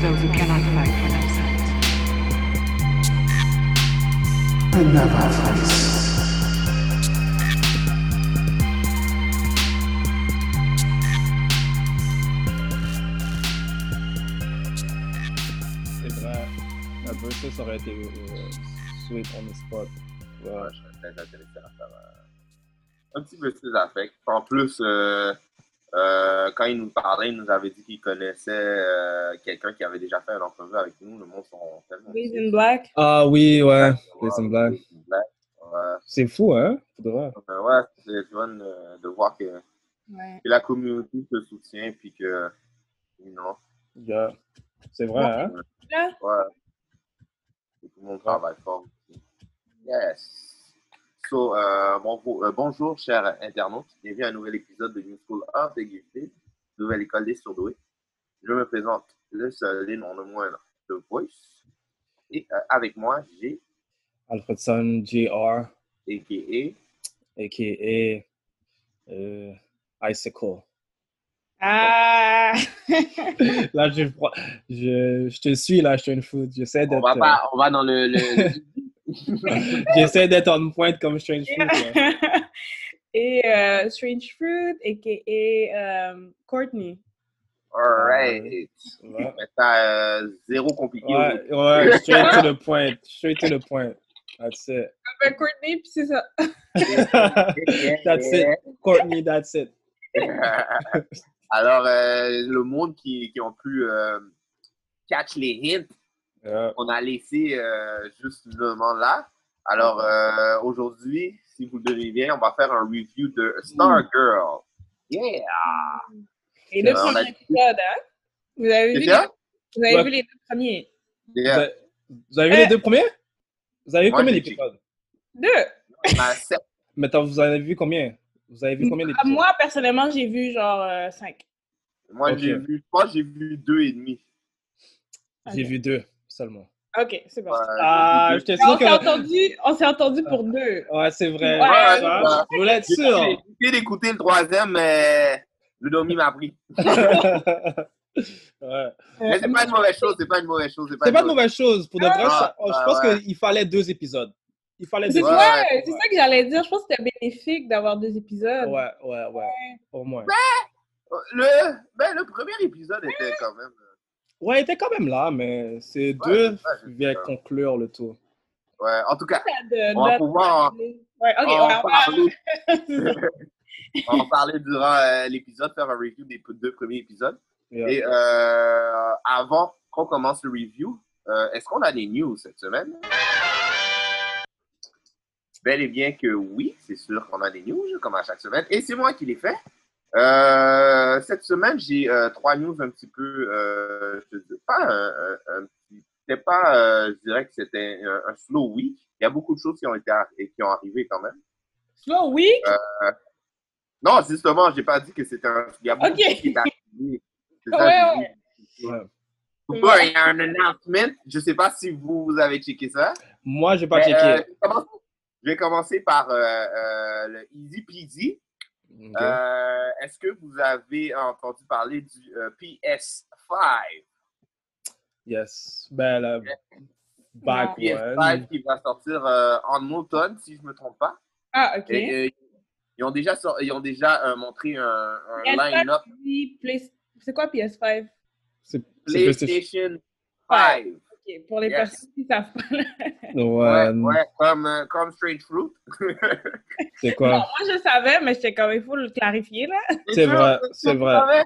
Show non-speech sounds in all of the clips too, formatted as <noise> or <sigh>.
those who cannot fight for themselves. C'est vrai. Un peu ça, ça aurait été euh, sweet on the spot. Ouais. Ouais, je serais très intéressé à faire euh, un petit versus affect. En plus, euh, euh, quand il nous parlait, il nous avait dit qu'il connaissait euh, quelqu'un qui avait déjà fait une entrevue avec nous. Le monde sont tellement. In Black. Ah oui, ouais. In Black. Black. Ouais. C'est fou, hein? Euh, ouais, c'est fun euh, de voir que, Ouais. que la communauté se soutient puis que. Non. Yeah. C'est vrai, hein? Ouais. Et tout le monde travaille fort. aussi. Yes. So, euh, bon, euh, bonjour, chers internautes. Bienvenue à un nouvel épisode de New School of the nouvelle école des surdoués. Je me présente le seul et non le moindre The Voice. Et euh, avec moi, j'ai, Alfredson Jr., a.k.a. a.k.a. euh, Icicle. Ah! <laughs> Là, je, je, je te suis, là, je suis une foot. J'essaie On d'être va, euh, pas, on va dans le. le- <laughs> <laughs> j'essaie d'être en pointe comme Strange Fruit. là. <laughs> Et euh, Strange Fruit, a.k.a. um, Courtney. Alright. Ouais. Mais ça, euh, zéro compliqué. Ouais, ouais, <laughs> straight to the point. Straight to the point. That's it. Ben, Courtney, puis c'est ça. That's it. Courtney, that's it. Alors, euh, le monde qui, qui ont pu euh, catch les hints, Yeah. on a laissé euh, justement là. Alors, euh, aujourd'hui, si vous le devez bien, on va faire un review de Star Girl. Yeah! Les Euh, a premiers dit- épisodes, hein? Vous avez vu, ça? vous avez Ouais. vu les deux premiers? Vous Yeah. avez, vous avez vu les deux premiers? Vous avez vu Moi, combien d'épisodes? Deux! Mais attends, vous en avez vu combien? Vous avez vu combien d'épisodes? Moi, personnellement, j'ai vu genre euh, cinq. Moi, j'ai vu, j'ai vu deux et demi. J'ai vu deux seulement. Ok, c'est bon. Ouais, Ah, Mais on s'est entendu, on s'est entendu pour deux. Ouais, c'est vrai. Ouais, Ouais, ouais. ouais. Je voulais être sûr. j'ai essayé d'écouter le troisième, mais le domi m'a pris. <laughs> Ouais. Mais c'est pas une mauvaise chose, c'est pas une mauvaise chose. C'est pas de mauvaise chose. Pour de vrai, Ah, ça- je ah, pense ouais. qu'il fallait deux épisodes. Il fallait C'est deux Ouais. ouais, c'est ça que j'allais dire. Je pense que c'était bénéfique d'avoir deux épisodes. Ouais, ouais, ouais. Au moins. Le, ben, le premier épisode était quand même. Ouais, il était quand même là, mais ces Ouais, deux viennent conclure le tout. Ouais, en tout cas, On va pouvoir Ouais, ouais, va- parler, <laughs> <laughs> on va parler durant euh, l'épisode, faire un review des deux premiers épisodes. Yeah. Et euh, avant qu'on commence le review, euh, est-ce qu'on a des news cette semaine? Bel et bien que oui, c'est sûr qu'on a des news, comme à chaque semaine. Et c'est moi qui les fais. Euh, cette semaine, j'ai euh, trois news un petit peu, euh, je te dis, pas un, un- un petit, c'était pas, euh, je dirais que c'était un, un slow week. Il y a beaucoup de choses qui ont été arri- qui ont arrivé quand même. Slow week? Non, justement, j'ai pas dit que c'était un. Il y a beaucoup Ok. de choses qui est arrivé. <laughs> C'est ça, Ouais, ouais. il y a un announcement? Je sais pas si vous, vous avez checké ça. Moi, j'ai pas Mais, checké. euh, je vais commencer- je vais commencer par euh, euh, le Easy Peasy. Euh, Est-ce que vous avez entendu parler du euh, PS5? Yes. Ben, la back PS5 one. qui va sortir euh, en automne, si je me trompe pas. Ah, ok. Et, euh, Ils ont déjà, ils ont déjà euh, montré un, un PS5, line-up C'est quoi PS5? C'est. PlayStation 5. Pour les Yes. personnes qui savent pas. Ouais, Ouais, comme, euh, comme Strange Fruit. <laughs> c'est quoi? moi, je savais, mais j'étais comme, il faut le clarifier, là. C'est vrai, c'est vrai.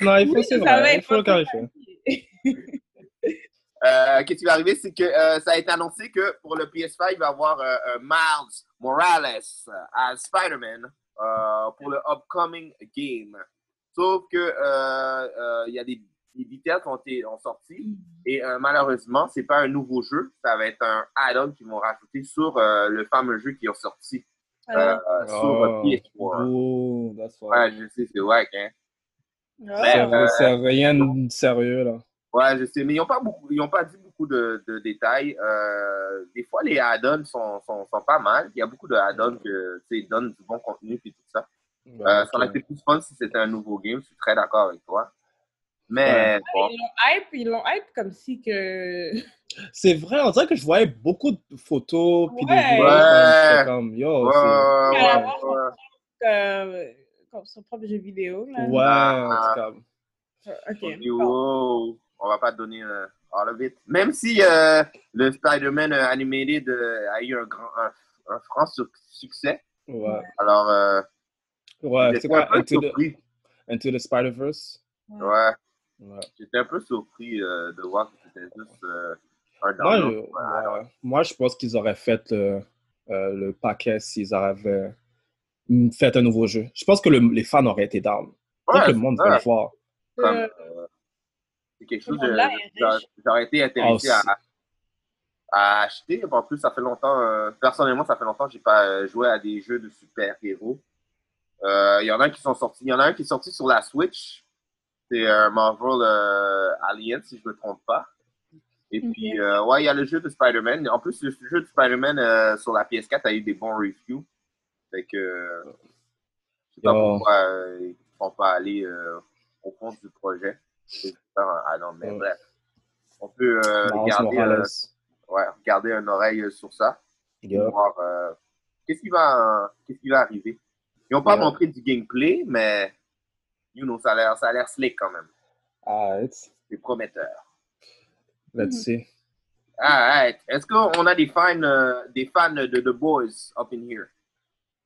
Non, il faut, c'est je vrai. savais, Il faut le clarifier. Euh, Qu'est-ce qui va arriver, c'est que euh, ça a été annoncé que pour le PS5, il va y avoir euh, euh, Miles Morales euh, à Spider-Man euh, pour le upcoming game. Sauf que euh, euh, il y a des, des details qui ont été ont sorti et euh, malheureusement, c'est pas un nouveau jeu, ça va être un add-on qu'ils vont rajouter sur euh, le fameux jeu qui est sorti euh, Ah, euh, sur Oh, PS4. Ooh, that's why. Ouais, je sais, c'est wack, hein. ah. C'est euh, c'est rien de sérieux, là. Ouais, je sais, mais ils n'ont pas beaucoup, ils ont pas dit beaucoup de, de détails. Euh, des fois, les add-ons sont, sont, sont pas mal. Il y a beaucoup de add-ons que, tu sais, ils donnent du bon contenu et tout ça. Ouais, Euh, Ça aurait été plus fun si c'était un nouveau game. Je suis très d'accord avec toi. Mais bon, Ils l'ont hype, ils l'ont hype comme si que. <laughs> C'est vrai, on dirait que je voyais beaucoup de photos puis Ouais. des vidéos. Ouais. Comme, yo, ouais, ouais, comme son propre jeu vidéo, là. Ouais, Ah. en tout cas. Ok. Wow, on va pas donner euh, all of it. Même si euh, le Spider-Man euh, Animated euh, a eu un grand, un, un franc suc- succès. Ouais. Alors, euh, Ouais, c'est quoi, Into the. Into the Spider-Verse? Ouais. Ouais. J'étais un peu surpris euh, de voir que c'était juste euh, un Moi, je. Voilà. ouais. Moi, je pense qu'ils auraient fait euh, euh, le paquet s'ils avaient mm, fait un nouveau jeu. Je pense que le- les fans auraient été down. Je pense Ouais, que le monde ouais. veut le voir. Euh, euh, c'est quelque chose est j'aurais- été intéressé Ah, à, à acheter. En plus, ça fait longtemps, euh, personnellement, ça fait longtemps que j'ai pas euh, joué à des jeux de super-héros. Euh, Il y en a qui sont sortis. Il y en a un qui est sorti sur la Switch. C'est euh, Marvel euh, Alliance, si je me trompe pas. Et puis, euh, ouais, il y a le jeu de Spider-Man. En plus, le jeu de Spider-Man euh, sur la PS4 a eu des bons reviews. Fait que, euh, je sais pas pourquoi euh, ils ne font pas aller euh, au fond du projet. Un add-on, mais Ouais. bref. On peut euh, garder, euh, ouais, garder un oreille sur ça. Yeah. Pour voir euh, qu'est-ce qui, va, qu'est-ce qui va arriver. Ils n'ont pas Yeah. montré du gameplay, mais you know, ça a l'air ça a l'air slick quand même. Alright. C'est prometteur. Let's see. Alright. Est-ce qu'on a des fans, euh, des fans de The Boys up in here?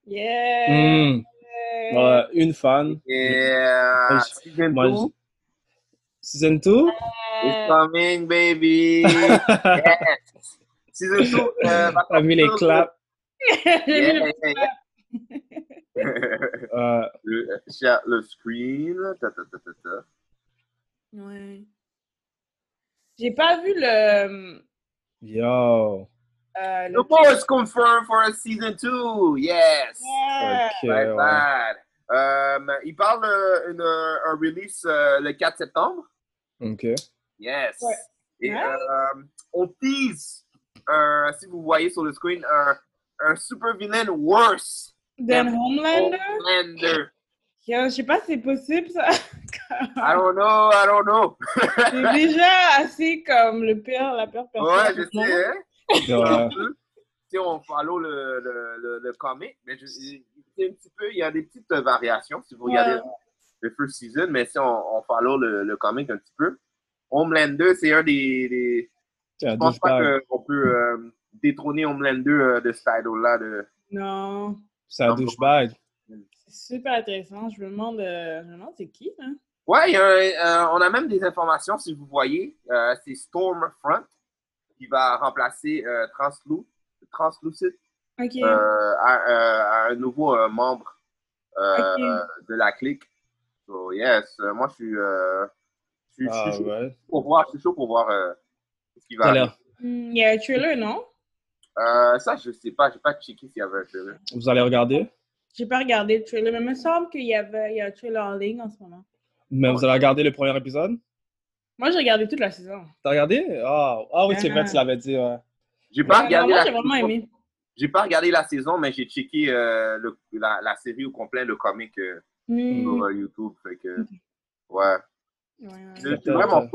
Yeah! Hmm. Ouais, une fan. Yeah. Moi, je- Season moi, 2 je- Season 2? is coming, baby. <laughs> yes. Season 2 euh, T'as mis les claps. <laughs> Yeah, yeah. Euh, le, share le screen. Ta, ta, ta, ta, ta. Ouais. J'ai pas vu le. yo. euh, le The Boys confirmed for a season 2. Yes. Yeah. Ok, Right ouais. bad. Euh, il parle euh, une, un release euh, le 4 septembre. Ok. Yes. Ouais. Et euh, on tease, euh, si vous voyez sur le screen, un, un super villain worse Than Homelander? Homelander. Yo, Je sais pas si c'est possible, ça. I don't know, I don't know. <laughs> C'est déjà assez comme le pire, la pire personne. ouais, je sais, hein. Ouais. Si on follow le, le, le, le comic, mais je, c'est un petit peu, il y a des petites variations si vous regardez Ouais. le first season, mais si on, on follow le, le comic un petit peu. Homelander, c'est un des, des, Je pense pas qu'on peut euh, détrôner Homelander euh, de cet idol-là. De... Non. C'est un douchebag. C'est super intéressant. Je me demande, euh, je me demande c'est qui, hein? Ouais, euh, on a même des informations, si vous voyez. Euh, c'est Stormfront qui va remplacer euh, Translu- Translucid euh, à, un nouveau euh, membre euh, de la clique. So, yes, euh, moi, je suis, euh, je suis, je suis Ah chaud ouais. pour voir, je suis chaud pour voir euh, ce qui va. Hmm, Il y a un trailer, non? Euh, ça, je sais pas, j'ai pas checké s'il y avait un trailer. Vous allez regarder? J'ai pas regardé le trailer, mais il me semble qu'il y avait il y a un trailer en ligne en ce moment. Mais vous allez regarder le premier épisode? Moi, j'ai regardé toute la saison. T'as regardé? Ah, ah oui, c'est vrai, Ah. tu l'avais dit, ouais. J'ai pas Ouais, regardé non, moi, la j'ai vraiment saison. aimé. J'ai pas regardé la saison, mais j'ai checké euh, le- la, la série au complet, le comic euh, Hmm. sur euh, YouTube. Fait que, ouais. Ouais, peut-être, vraiment. Je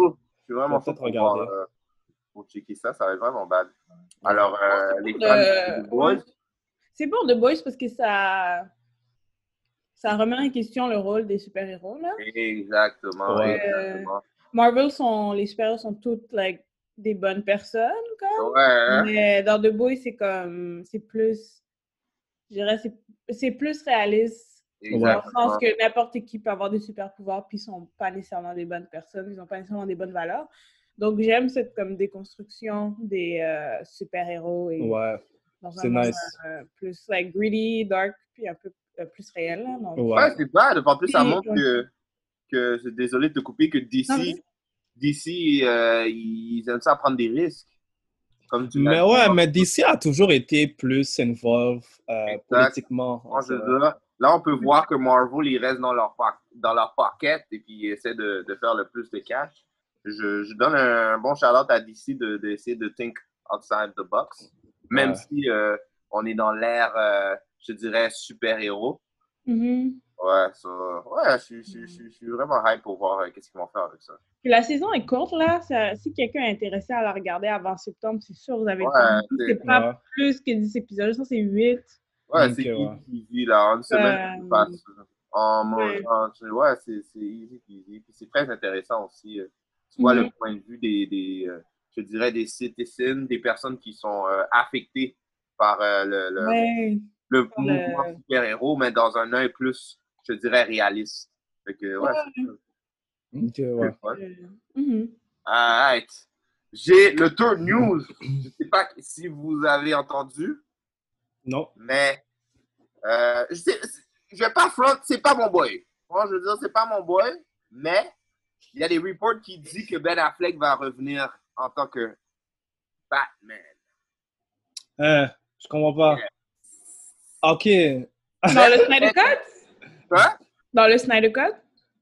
suis vraiment vais pour, euh, pour checker ça. Ça va être vraiment bad. Alors, euh, les fans de- de The Boys, ouais. C'est pour The Boys parce que ça. ça remet en question le rôle des super-héros, là. Exactement. Ouais. exactement. Marvel, sont, les super-héros sont toutes, like, des bonnes personnes, comme. Ouais. hein. Mais dans The Boys, c'est comme, c'est plus, je dirais, c'est- c'est plus réaliste. Dans le Exactement. sens que n'importe qui peut avoir des super pouvoirs, puis ils sont pas nécessairement des bonnes personnes, ils n'ont pas nécessairement des bonnes valeurs. Donc j'aime cette comme déconstruction des euh, super-héros et Ouais. dans c'est nice. euh, plus like greedy, dark, puis un peu euh, plus réel. Là, donc, Ouais. C'est bad. En plus, ça montre que, que c'est désolé de te couper, que Non, DC, mais- DC euh, ils aiment ça prendre des risques. Comme tu Mais dit. ouais, mais DC a toujours été plus involved euh, politiquement. En fait. là, on peut voir que Marvel, ils restent dans leur, dans leur pocket et puis ils essaient de, de faire le plus de cash. Je, je donne un bon shout-out à DC de- d'essayer de, think outside the box, même Ouais. si euh, on est dans l'ère, euh, je dirais, super-héros. Mhm. Ouais, ça, ouais je, suis- je, suis- je, suis- je suis vraiment hype pour voir euh, qu'est-ce qu'ils vont faire avec ça. Puis la saison est courte, là. Ça- si quelqu'un est intéressé à la regarder avant septembre, c'est sûr, vous avez Ouais, c'est- pas Ouais. plus que 10 épisodes, que c'est 8. Ouais, c'est easy là. En une semaine, Euh, tu passes. En mode, ouais. en- tu- ouais, c'est c'est easy peasy. Puis c'est très intéressant aussi. Euh, Tu vois Mhm. le point de vue des, des euh, je dirais, des citizens, des personnes qui sont euh, affectées par euh, le, le, Ouais. le mouvement le- super-héros, mais dans un œil plus, je dirais, réaliste. Fait que, ouais, ouais. le mhm. Alright. J'ai le tour news. Je sais pas si vous avez entendu. Non. Mais euh, je, sais- je vais pas front, c'est pas mon boy. Moi, je veux dire, c'est pas mon boy, mais il y a des reports qui disent que Ben Affleck va revenir en tant que Batman. Hein, je comprends pas. Ok. Dans le Snyder Cut? Quoi? Dans le Snyder Cut?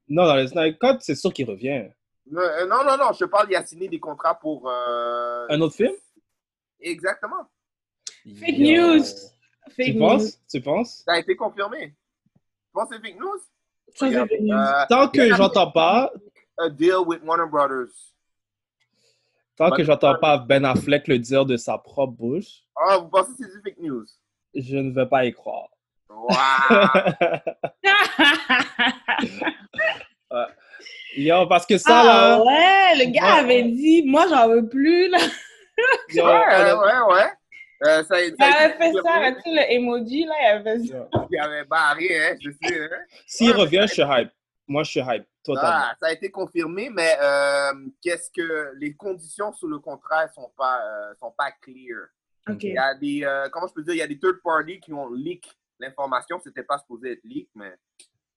Non, dans le Snyder Cut, c'est sûr qu'il revient. Euh, Non, non, non, je te parle, il a signé des contrats pour. euh, Un autre film? Exactement. Fake news. Fake Tu news. penses? Tu penses? Ça a été confirmé. Tu penses que c'est fake news? Euh, Tant que j'entends pas, a deal with Warner Brothers. tant que j'entends pas Ben Affleck le dire de sa propre bouche, Ah, vous pensez que c'est du fake news? je ne vais pas y croire. Wow! <laughs> Yo, parce que ça, ah là, ouais, le gars Ouais. avait dit, moi j'en veux plus, là. yo, ouais, ouais, ouais. Euh, ça, Il ça a avait fait ça, sais, le emoji, là, il avait. Il avait barré, hein, je sais. Hein? s'il Ouais, revient, je suis hype. Moi, je suis hype, totalement. Ah, ça a été confirmé, mais euh, qu'est-ce que les conditions sous le contrat sont pas euh, sont pas clear. Il y a des euh, comment je peux dire, il y a des third parties qui ont leak l'information, c'était pas supposé être leak, mais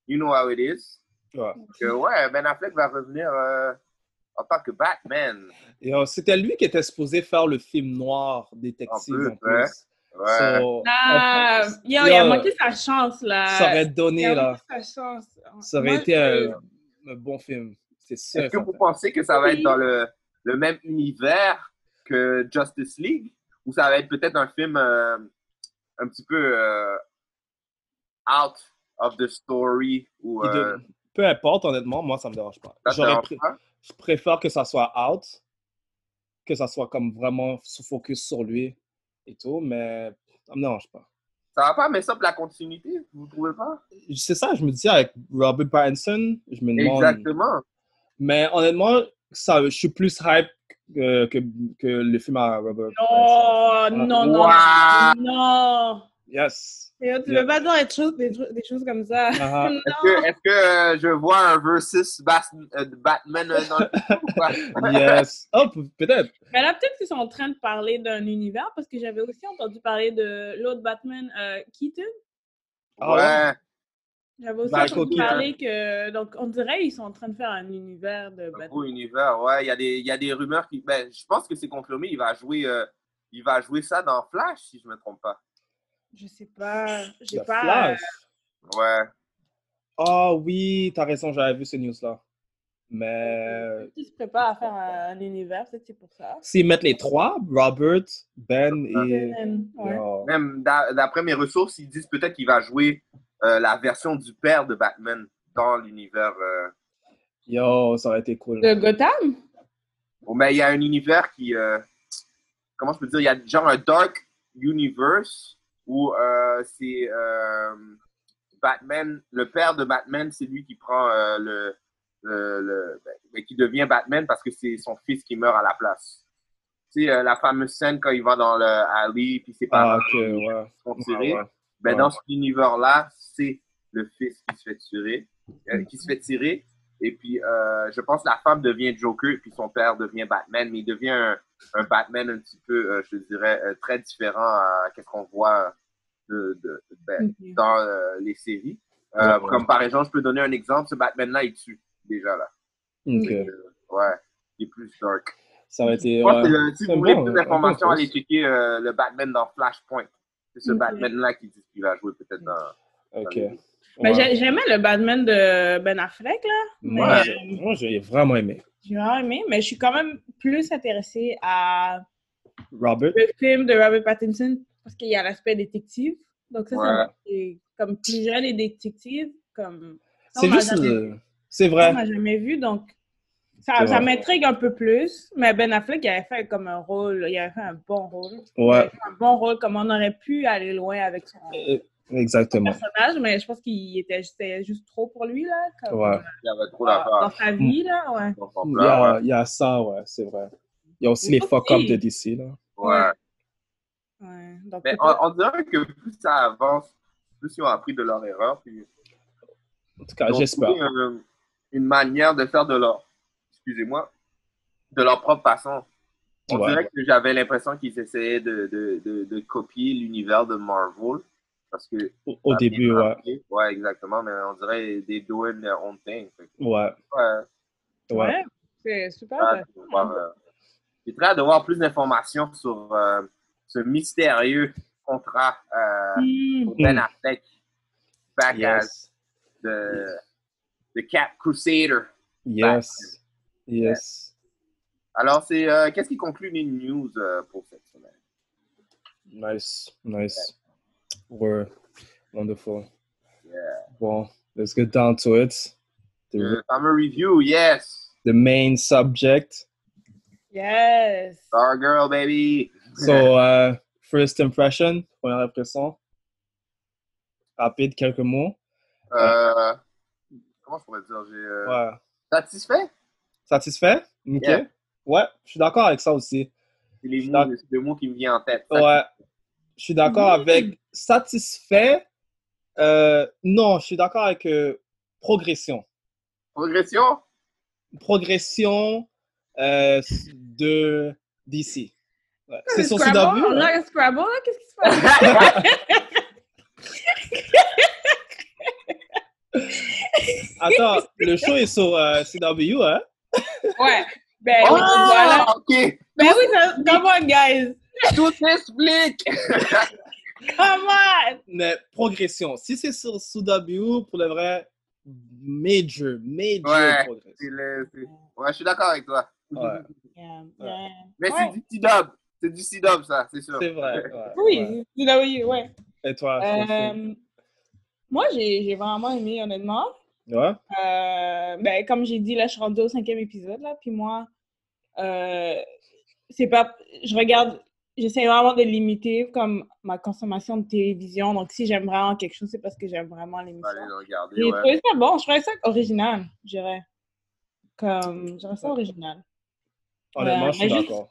you know how it is. Ouais. Que, ouais, Ben Affleck va revenir euh, en tant que Batman. C'était lui qui était supposé faire le film noir détective En plus, en plus. ouais. Ouais. So, Ah, yo, il a manqué sa chance, là. Ça aurait donné, Il a là. sa chance. Ça aurait Moi, été un, bon film. C'est sûr. Est-ce que vous pensez que ça va être dans le, le même univers que Justice League? Ou ça va être peut-être un film euh, un petit peu euh, out of the story ou Il de- euh, Peu importe, honnêtement, moi, ça me dérange pas. J'aurais? Je préfère que ça soit out, que ça soit comme vraiment sous focus sur lui et tout, mais ça me dérange pas. Ça va pas mettre ça pour la continuité, vous trouvez pas? C'est ça, je me dis avec Robert Pattinson, je me demande. Exactement. Mais honnêtement, ça, je suis plus hype que, que, que le film à Robert Pattinson. Oh, non, non, Wow. non. Yes. Yo, tu Yeah. peux pas dire des choses, des, choses comme ça. Ah, <laughs> Non. Est-ce que, euh, je vois un versus Bas- euh, Batman euh, dans le <laughs> yes. Oh, pe- peut-être. Mais là, peut-être qu'ils sont en train de parler d'un univers parce que j'avais aussi entendu parler de l'autre Batman, euh, Keaton. Ah ouais? J'avais aussi Michael entendu Keaton. parler que. Donc, on dirait qu'ils sont en train de faire un univers de Un Batman. beau univers, ouais. Il y, a des, il y a des rumeurs qui. Ben, je pense que c'est confirmé. Il va jouer, euh, il va jouer ça dans Flash, si je ne me trompe pas. Je sais pas. J'ai The pas. Flash. Ouais. Ah oui, t'as raison, j'avais vu ce news-là. Mais Qui se prépare à faire un, un univers, peut-être c'est pour ça. s'ils mettent les trois, Robert, Ben et. Batman, ouais. Même d'a- d'après mes ressources, ils disent peut-être qu'il va jouer euh, la version du père de Batman dans l'univers. euh, Yo, ça aurait été cool. De Gotham? bon, mais il y a un univers qui. euh, Comment je peux dire Il y a genre un dark universe où euh, c'est. euh, Batman, le père de Batman, c'est lui qui prend euh, le, le, le- ben, ben, qui devient Batman parce que c'est son fils qui meurt à la place. Tu sais, la fameuse scène quand il va dans le alley puis ses parents Ah, ok, ouais. sont Ouais, tirés. ouais. Ben, Ouais. dans cet univers-là, c'est le fils qui se fait tirer, euh, qui se fait tirer. Et puis, euh, je pense que la femme devient Joker, et puis son père devient Batman, mais il devient un, un Batman un petit peu, euh, je dirais, euh, très différent à ce qu'on voit de, de- ben, dans euh, les séries. Euh, Ouais, ouais. Comme par exemple, je peux donner un exemple, ce Batman-là, il tue déjà là. Ok. Euh, ouais, il est plus dark. Ça aurait été. Je pense ouais. que, euh, si C'est vous voulez bon, plus d'informations, allez checker euh, le Batman dans Flashpoint. C'est ce. Batman-là qui dit qu'il va jouer peut-être dans. Ok. Mais Ouais. j'ai- j'aimais le Batman de Ben Affleck, là. Mais Moi, j'ai- moi, j'ai vraiment aimé. j'ai vraiment aimé, mais je suis quand même plus intéressée à Robert? le film de Robert Pattinson parce qu'il y a l'aspect détective. Donc ça, Ouais. c'est comme plus jeune et détective, comme C'est juste. jamais- C'est vrai. on m'a jamais vu, donc ça, ça m'intrigue un peu plus. Mais Ben Affleck, il avait fait comme un rôle, il avait fait un bon rôle. Il Ouais. avait fait un bon rôle, comme on aurait pu aller loin avec son Euh, Exactement. personnage, mais je pense qu'il était juste trop pour lui, là, comme, Ouais. Il y avait trop dans, d'affaires. dans sa vie, là, ouais. Il y, a, ouais. il y a ça, ouais, c'est vrai. Il y a aussi Mais les fuck-up de DC, là. Ouais. Ouais, donc Mais on, on dirait que plus ça avance, plus ils ont appris de leur erreur. Puis En tout cas, j'espère. une manière de faire de leur, excusez-moi, de leur propre façon. On Ouais. dirait que j'avais l'impression qu'ils essayaient de, de, de, de copier l'univers de Marvel. Parce que. Au, début, ouais. Ouais, exactement. Mais on dirait they doing their own thing. Que, Ouais. ouais, Ouais. Ouais, c'est super. j'ai voir, euh, J'ai très hâte de voir plus d'informations sur euh, ce mystérieux contrat euh, pour Ben Affleck. Back as Yes. the, the Cat Crusader. Yes. Yes. Alors, c'est euh, qu'est-ce qui conclut les news euh, pour cette semaine? Nice. Nice. We're wonderful. Yeah. Bon, let's get down to it. The, Le fameux review, yes. the main subject. Yes. Stargirl, baby. So, uh, first impression, première impression. Rapide, quelques mots. Euh, comment je pourrais dire? J'ai euh, Ouais. satisfait? Satisfait? Ok. Yeah. Ouais, je suis d'accord avec ça aussi. C'est les Je mots, suis c'est le mot qui me vient en tête. Ouais. Je suis d'accord Mhm. avec satisfait. Euh, non, je suis d'accord avec euh, progression. Progression? Progression euh, de DC. Ouais. C'est sur Scrabble? CW? On a un Scrabble, là? Qu'est-ce qui se passe? <laughs> Attends, le show est sur euh, CW, hein? ouais. Ben oui, Ah, voilà. ok. Ben oui, come on, guys. Tout s'explique. <laughs> <laughs> Come on. Mais progression. Si c'est sur CW, pour le vrai, major, major Ouais. Progression. le- ouais, je suis d'accord avec toi. Ouais, Yeah, Ouais. yeah. Mais Ouais. c'est du C-Dub. C'est du C-Dub, ça, c'est sûr. c'est vrai. <laughs> Oui, oui, ouais. Et toi? Euh, moi, j'ai j'ai vraiment aimé, honnêtement. Ouais? Euh, ben, comme j'ai dit, là, je suis rendue au cinquième épisode, là, puis moi, euh, c'est pas... Je regarde... J'essaie vraiment de limiter, comme, ma consommation de télévision. Donc, si j'aime vraiment quelque chose, c'est parce que j'aime vraiment l'émission. aller le regarder, ouais. trouvé ça bon. Je trouvais ça original, je dirais. Comme... Je dirais ça original. Honnêtement, Euh, je suis mais juste- d'accord.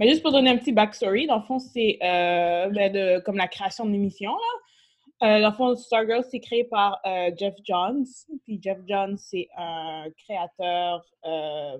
Mais juste pour donner un petit backstory, dans le fond, c'est euh, ben, de, comme la création de l'émission. Là. Euh, dans le fond, Stargirl, c'est créé par euh, Jeff Johns. Puis Jeff Johns, c'est un créateur euh,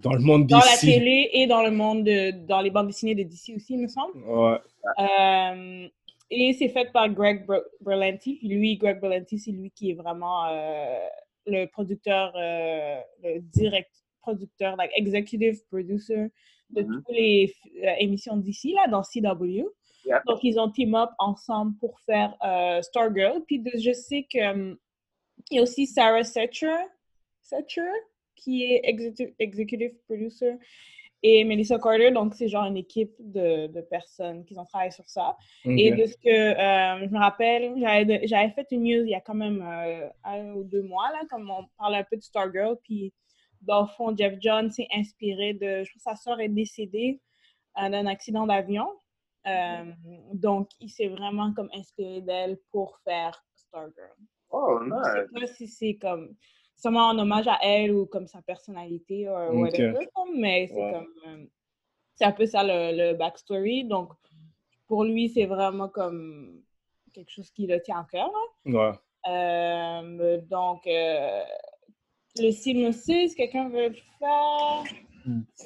Dans le monde dans la télé et dans le monde de, dans les bandes dessinées de DC aussi, il me semble. Ouais. Euh, et c'est fait par Greg Ber- Berlanti. Lui, Greg Berlanti, c'est lui qui est vraiment euh, le producteur, euh, le direct producteur, like executive producer de Mhm. toutes les euh, émissions d'ici, là, dans CW. Donc, ils ont team up ensemble pour faire Stargirl. Puis de- je sais que hum, il y a aussi Sarah Setcher, Setcher? Qui est execu- executive producer, et Melissa Carter. Donc, c'est genre une équipe de, de personnes qui ont travaillé sur ça. Et de ce que euh, je me rappelle, j'avais fait une news il y a quand même euh, un ou deux mois, là, comme on parlait un peu de Stargirl. Puis, dans le fond, Jeff John s'est inspiré de. Je pense que sa soeur est décédée euh, d'un accident d'avion. Euh, donc, il s'est vraiment comme inspiré d'elle pour faire Stargirl. Oh, Je nice. sais pas si c'est comme seulement en hommage à elle ou comme sa personnalité ou Ok. whatever, comme, mais c'est Ouais. comme euh, c'est un peu ça le, le backstory. Donc pour lui, c'est vraiment comme quelque chose qui le tient à cœur. là. Ouais. Euh, donc euh, le synopsis, quelqu'un veut le faire?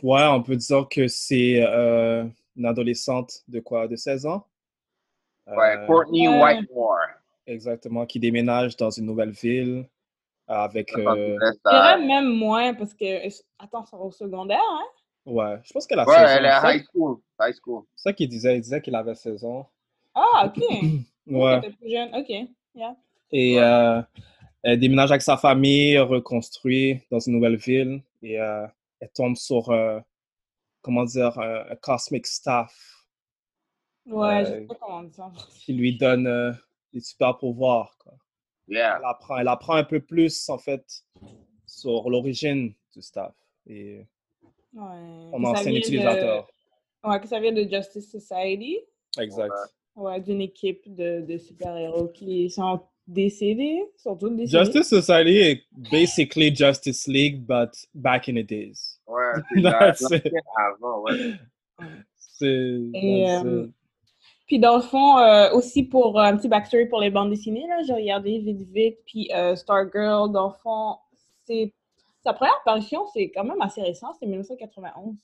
Ouais, on peut dire que c'est euh, une adolescente de quoi? De 16 ans? Ouais, Euh, Courtney. Whitemore. Exactement, qui déménage dans une nouvelle ville avec... Euh, Je dirais euh, même moins parce que attends, ça va au secondaire, hein? ouais, je pense qu'elle a Ouais, 16 ans. elle est C'est ça- high school. High school. c'est ça qu'il disait, il disait qu'il avait 16 ans. Ah, ok. <clears throat> Ouais. T'es plus jeune, ok. Yeah. Et Ouais. euh, elle déménage avec sa famille, reconstruit dans une nouvelle ville et euh, elle tombe sur, euh, comment dire, un, un cosmic staff Ouais, je Euh, sais pas comment dire qui lui donne euh, des super pouvoirs. quoi. Yeah. Elle, apprend, elle apprend un peu plus, en fait, sur l'origine du staff et Ouais. son que ça ancien vient utilisateur. De... Ouais, que ça vient de Justice Society. Exact. Ouais, d'une équipe de, de super-héros qui sont décédés. Sont tous décédés. Justice Society est basically Justice League, but back in the days. Ouais, <laughs> c'est avant, ouais. C'est. Et, euh. Puis dans le fond, euh, aussi pour euh, un petit backstory pour les bandes dessinées, là, j'ai regardé vite vite, puis euh, Stargirl, dans le fond, c'est... Sa première apparition, c'est quand même assez récent, c'est 1991.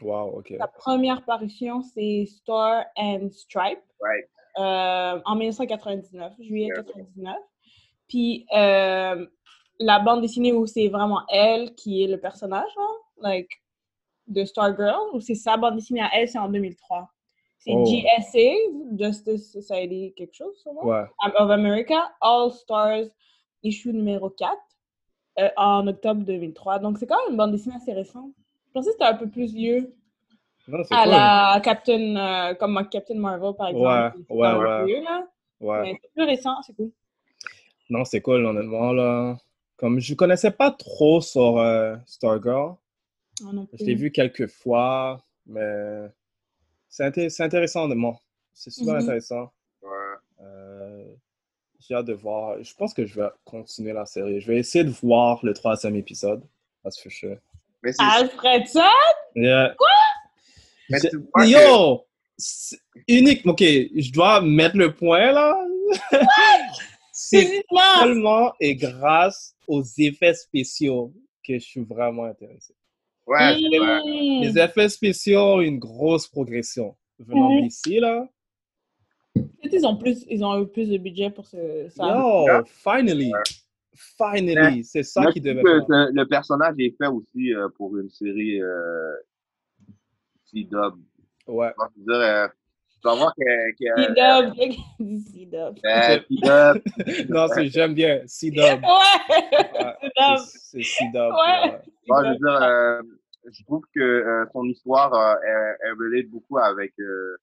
Wow, ok. Sa première apparition, c'est Star and Stripe. Right. euh, en 1999, juillet Yeah. 1999. Puis euh, la bande dessinée où c'est vraiment elle qui est le personnage, hein, like, de Stargirl, où c'est sa bande dessinée à elle, c'est en 2003. C'est Oh. GSA, Justice Society quelque chose, sûrement, Ouais. of America, All Stars, issue numéro 4, euh, en octobre 2003. Donc c'est quand même une bande dessinée assez récente. Je pensais que c'était un peu plus vieux Non, c'est à cool. la Captain, euh, comme Captain Marvel, par exemple. Ouais, c'est ouais, ouais. vieux, là. Ouais. Mais c'est plus récent, c'est cool. Non, c'est cool, honnêtement, là. Comme je connaissais pas trop sur euh, Stargirl, je l'ai vu quelques fois, mais c'est inté- c'est intéressant, honnêtement. C'est super Mhm. intéressant. Ouais. Euh, J'ai hâte de voir. Je pense que je vais continuer la série. Je vais essayer de voir le troisième épisode. That's for sure. Mais Alfredson? Yeah. mais tu vois que- Yo! C'est unique. Ok, je dois mettre le point là. C'est seulement et grâce aux effets spéciaux que je suis vraiment intéressé. Ouais, c'est vrai. Mmh. Les effets spéciaux ont une grosse progression. Venant Mhm. d'ici là. Peut-être ils ont, plus, ils ont eu plus de budget pour ce, ça. Yo, finally! Finally! C'est ça qui devait faire. le personnage est fait aussi euh, pour une série euh, C-Dub. Ouais. Je veux dire, tu vas voir que... que C-Dub. C-Dub. euh, C-Dub, <laughs> <laughs> non, c'est j'aime bien. C-Dub. <laughs> Ouais! C'est- C'est C-Dub. Ouais. je veux dire, euh, je trouve que euh, son histoire, euh, elle, elle relate beaucoup avec euh,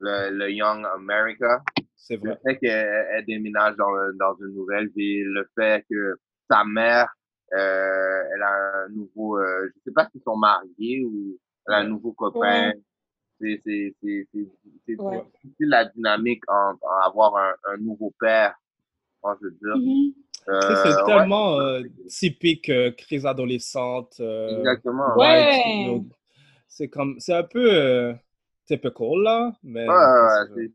le, le Young America. C'est Le vrai. fait qu'elle elle déménage dans, dans une nouvelle ville, le fait que sa mère, euh, elle a un nouveau, euh, je sais pas s'ils sont mariés ou elle a un nouveau copain. C'est, c'est, c'est, c'est, c'est Ouais. difficile la dynamique en, en avoir un, un nouveau père, moi, je veux dire. Mhm. Euh, Tu sais, c'est ouais. tellement euh, typique euh, crise adolescente. euh, Exactement. Ouais. C'est comme, c'est un peu euh, typical là, mais Ouais, ouais, c'est-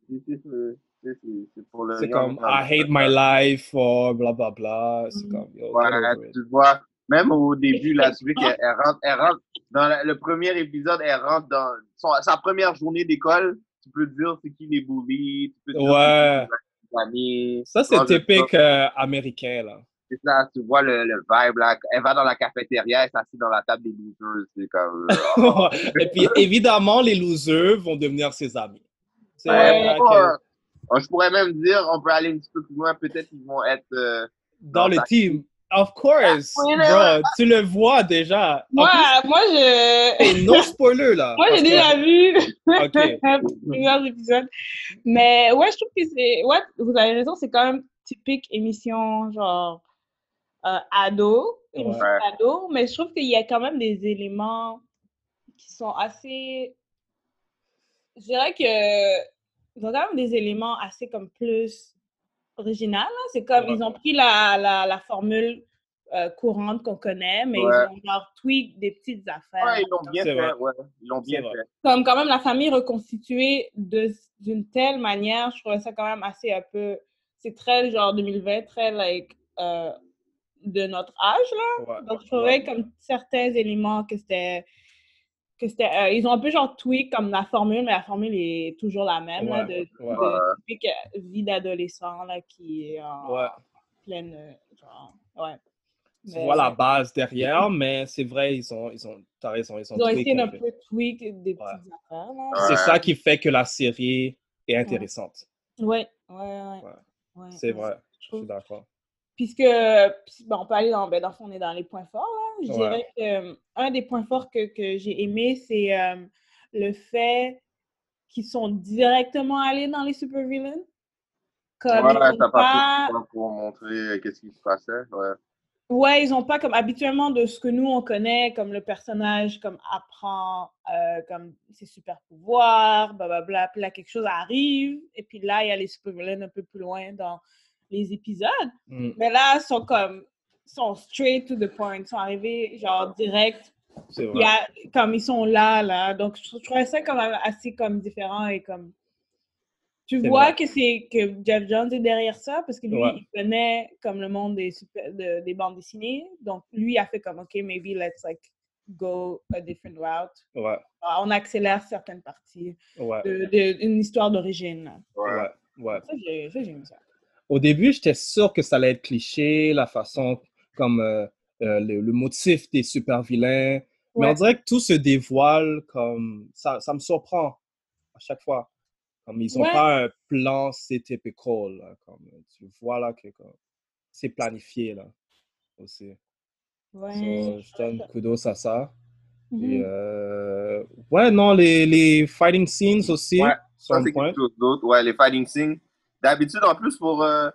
ouais, comme I hate my life or bla bla bla. C'est Mhm. comme yo, Ouais, tu vois, même au <laughs> début, là, tu vois qu'elle elle rentre, elle rentre dans la- le premier épisode, elle rentre dans son- sa première journée d'école. Tu peux dire c'est qui les bullies, tu peux dire Ouais. c'est qui les amis. Ça c'est typique euh, américain là. C'est ça, tu vois le, le vibe là. Elle va dans la cafétéria, elle s'assied dans la table des losers. C'est comme. <laughs> Et puis évidemment les losers vont devenir ses amis. C'est ouais, bon, euh, je pourrais même dire, on peut aller un petit peu plus loin, peut-être qu'ils vont être. euh, dans le ta- team, of course, Oui, bro, tu le vois déjà. Moi, plus, moi, je... c'est no spoiler là. Moi, j'ai déjà vu <laughs> plusieurs épisodes. Mais ouais, je trouve que c'est. Ouais, vous avez raison, c'est quand même typique émission genre euh, ado, émission Ouais. ado. Mais je trouve qu'il y a quand même des éléments qui sont assez. Je dirais que. Ils ont quand même des éléments assez comme plus original. là. C'est comme, Ouais. ils ont pris la, la, la formule euh, courante qu'on connaît, mais Ouais. ils ont genre tweak des petites affaires. Ouais, ils l'ont bien fait. Ouais, ils l'ont bien fait. Comme quand même la famille reconstituée de- d'une telle manière, je trouvais ça quand même assez un peu... C'est très genre 2020, très like euh, de notre âge, là. Ouais. Donc, je trouvais comme certains éléments que c'était. Euh, ils ont un peu genre tweak comme la formule, mais la formule est toujours la même, là, de, Ouais, ouais. de typique euh, vie d'adolescent là, qui est en Ouais. pleine. euh, Genre, ouais. Tu Mais, vois la base derrière, mais c'est vrai, ils ont, ils ont, t'as raison, ils ont, Ils ont tweak essayé un peu. tweak des petites affaires. C'est ça qui fait que la série est intéressante. Ouais, ouais, ouais. C'est vrai, je suis d'accord. Puisque, puis, bon, on peut aller dans, ben, dans on est dans les points forts, là. Je Ouais. dirais que euh, un des points forts que, que j'ai aimé, c'est euh, le fait qu'ils sont directement allés dans les supervillains. Comme t'as ont pas pour montrer euh, qu'est-ce qui se passait. Ouais. ouais, ils ont pas comme habituellement de ce que nous on connaît, comme le personnage comme apprend euh, comme ses super pouvoirs, blablabla, puis là quelque chose arrive, et puis là il y a les supervillains un peu plus loin dans les épisodes. Mm. Mais là, ils sont comme, ils sont straight to the point. Ils sont arrivés, genre, direct. C'est Il vrai. y a, comme, ils sont là, là. Donc, je, je trouvais ça quand même assez, comme, différent et comme... Tu C'est vois vrai. que c'est que Jeff Jones est derrière ça parce que lui, Ouais. il connaît comme le monde des, super- de- des bandes dessinées. Donc, lui a fait comme, OK, maybe let's, like, go a different route. Ouais, Ah, On accélère certaines parties ouais, de, de- une histoire d'origine. Ouais. ouais. Ça, j'ai ça, j'ai aimé ça. Au début, j'étais sûr que ça allait être cliché, la façon comme euh, euh, le, le motif des super vilains. Mais on dirait que tout se dévoile comme ça, ça me surprend à chaque fois. Comme ils n'ont Ouais. pas un plan, c'est typical. là, comme, tu vois là que comme, c'est planifié là aussi. Ouais. So, je donne kudos à ça. Mhm. Et euh, ouais, non, les, les fighting scenes aussi Ouais, sont Ça, c'est quelque chose d'autre. Ouais, les fighting scenes. D'habitude, en plus, pour. euh,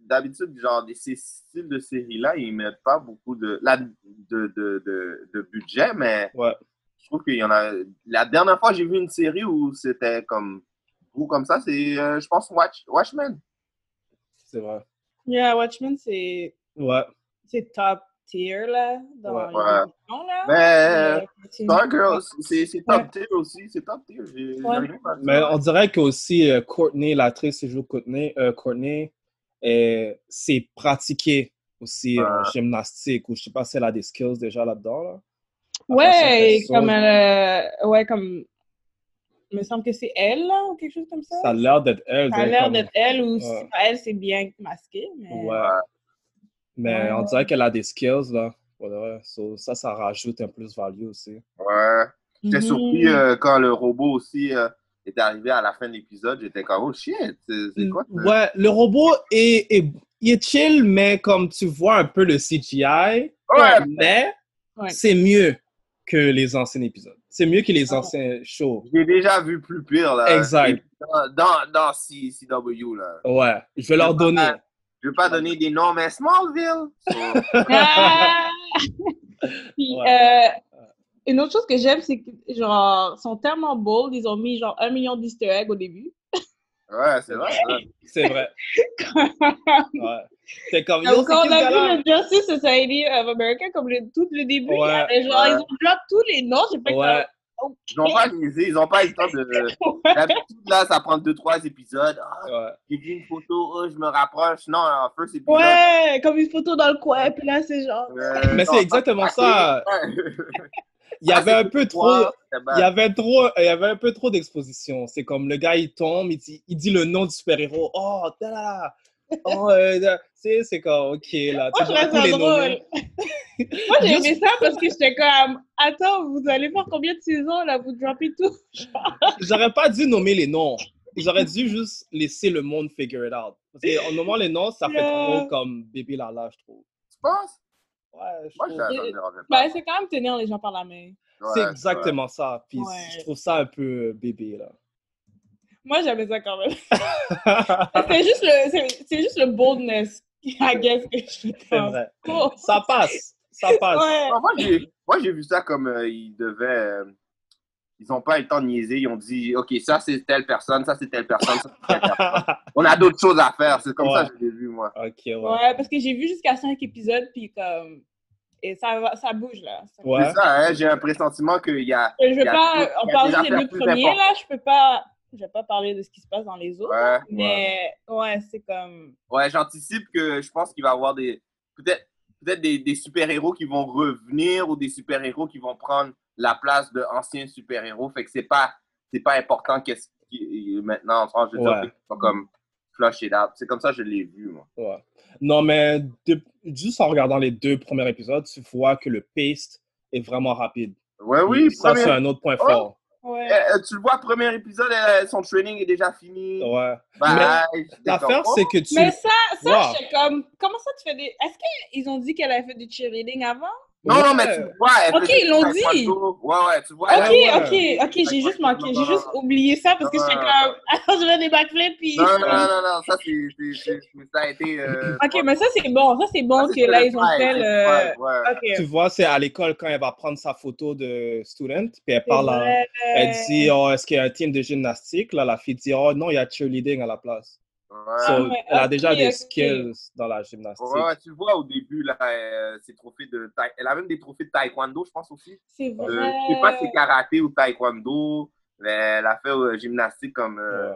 D'habitude, genre, des- ces styles de séries-là, ils mettent pas beaucoup de, de, de, de, de budget, mais Ouais, je trouve qu'il y en a. La dernière fois, j'ai vu une série où c'était comme. Ou comme ça, c'est, euh, je pense, Watch, Watchmen. c'est vrai. Yeah, Watchmen, c'est Ouais, c'est top tier, là, dans Ouais. les Ouais. là. Mais, Mais, c'est- Stargirl, c'est c'est top Ouais. tier aussi. C'est top tier. Mais on dirait que aussi euh, Courtney, l'actrice qui joue Courtney, euh, Courtney euh, c'est pratiqué aussi en Ouais. gymnastique ou je sais pas si elle a des skills déjà là-dedans. Là. Ouais, comme elle, euh, ouais, comme, il me semble que c'est elle, là, ou quelque chose comme ça. Ça a l'air d'être elle. Ça a l'air comme- d'être elle, ou Ouais. si pas elle, c'est bien masqué, mais... Ouais. Mais Ouais. on dirait qu'elle a des skills là. So, ça, ça rajoute un plus-value aussi. Ouais. J'étais Mhm. surpris euh, quand le robot aussi euh, est arrivé à la fin de l'épisode. J'étais comme, oh shit, c'est c'est quoi ça? Mm, Ouais, le robot est, est- il est chill, mais comme tu vois un peu le CGI, Ouais. mais Ouais. c'est mieux que les anciens épisodes. C'est mieux que les Ouais. anciens shows. J'ai déjà vu plus pire, là. Exact. Dans, dans, dans C- CW, là. Ouais, je vais leur donner. Je vais pas donner des noms, mais Smallville. So, Ah! <laughs> Puis, Ouais. euh, une autre chose que j'aime, c'est que, genre, ils sont tellement bold, ils ont mis, genre, un million d'easter eggs au début. ouais, c'est vrai. C'est vrai. <laughs> Ouais. C'est comme, Donc, quand on a vu le Justice Society of America, comme le, tout le début, il y Ouais. avait genre, Ouais. ils ont drop tous les noms. J'ai fait Ouais. Ils n'ont pas lisé, ils n'ont pas eu le temps de. <laughs> D'habitude, là, ça prend deux, trois épisodes. Ah, Ouais. j'ai vu une photo, oh, je me rapproche. Non, en first épisode. Ouais, comme une photo dans le coin, puis là, c'est genre... euh, <laughs> Mais c'est exactement ça. Il y avait un peu trop, il y avait trop, il y avait un peu trop d'exposition. C'est comme le gars, il tombe, il dit, il dit le nom du super-héros. Oh, da, da, da. Oh, euh, tu sais, c'est comme, ok, là. Moi, tu je tous ça les drôle. <laughs> Moi, j'ai aimé ça parce que j'étais comme, attends, vous allez voir combien de saisons, là, vous droppez tout. <laughs> J'aurais pas dû nommer les noms. Auraient dû juste laisser le monde figure it out. Parce qu'en nommant les noms, ça fait trop comme bébé Lala, je trouve. Tu penses? Ouais, je Moi, trouve. Ben, c'est quand même tenir les gens par la main. C'est Ouais, exactement ça. Puis Ouais. je trouve ça un peu bébé, là. Moi, j'aimais ça quand même. <laughs> c'est juste le, c'est- c'est juste le boldness, I guess, que je fais C'est comme. vrai. Oh. Ça passe. Ça passe. Ouais. Non, moi, j'ai, moi, j'ai vu ça comme euh, il devait. euh, ils ont pas eu le temps de niaiser. Ils ont dit, OK, ça, c'est telle personne, ça, c'est telle personne, ça, c'est telle personne. On a d'autres choses à faire. C'est comme ça que je l'ai vu, moi. Ok, ouais. Ouais, parce que j'ai vu jusqu'à cinq épisodes, puis comme. Et ça, va- ça bouge, là. Ouais. C'est ça, hein, j'ai un pressentiment qu'il y a. Je veux y a pas, a parlant des deux premiers, là, je peux pas, je vais pas parler de ce qui se passe dans les autres. Ouais, mais ouais, c'est comme. Ouais, j'anticipe que je pense qu'il va y avoir des. Peut-être peut-être des, des super-héros qui vont revenir ou des super-héros qui vont prendre la place d'anciens super-héros. Fait que c'est pas, c'est pas important qu'est-ce qui maintenant. Enfin, je veux Ouais. dire, c'est pas comme flush it out. C'est comme ça que je l'ai vu, moi. Ouais. Non, mais de- juste en regardant les deux premiers épisodes, tu vois que le pace est vraiment rapide. Ouais, oui, ça, c'est un autre point Oh. fort. Ouais. Eh, eh, tu le vois, premier épisode, eh, son training est déjà fini. Ouais. L'affaire, c'est que tu. Mais ça, ça, Wow. j'étais comme. Comment ça, tu fais des. Est-ce qu'ils ont dit qu'elle a fait du cheerleading avant? Non, non, mais tu vois. elle Ok, ils l'ont dit. Ouais, ouais, tu vois. Ok, elle- ouais. ok, ok, j'ai juste manqué, j'ai juste oublié ça parce que j'étais comme. <laughs> Attends, je vais des backflips, puis. Non, non, non, non, non, ça, c'est, ça a été. euh, <laughs> Ok, mais ça, c'est bon, ça, c'est bon ça, c'est que là, ils ont fait le. Tu Ok. vois, c'est à l'école quand elle va prendre sa photo de student, puis elle parle à. Elle dit, oh, est-ce qu'il y a un team de gymnastique? Là, la fille dit, oh non, il y a cheerleading à la place. Ouais. So, ouais, elle a déjà des skills dans la gymnastique. Ouais, tu vois au début, là, euh, ses trophées de taï- Elle a même des trophées de taekwondo, je pense aussi. C'est Euh, vrai. je sais pas si c'est karaté ou taekwondo, mais elle a fait euh, gymnastique comme. euh,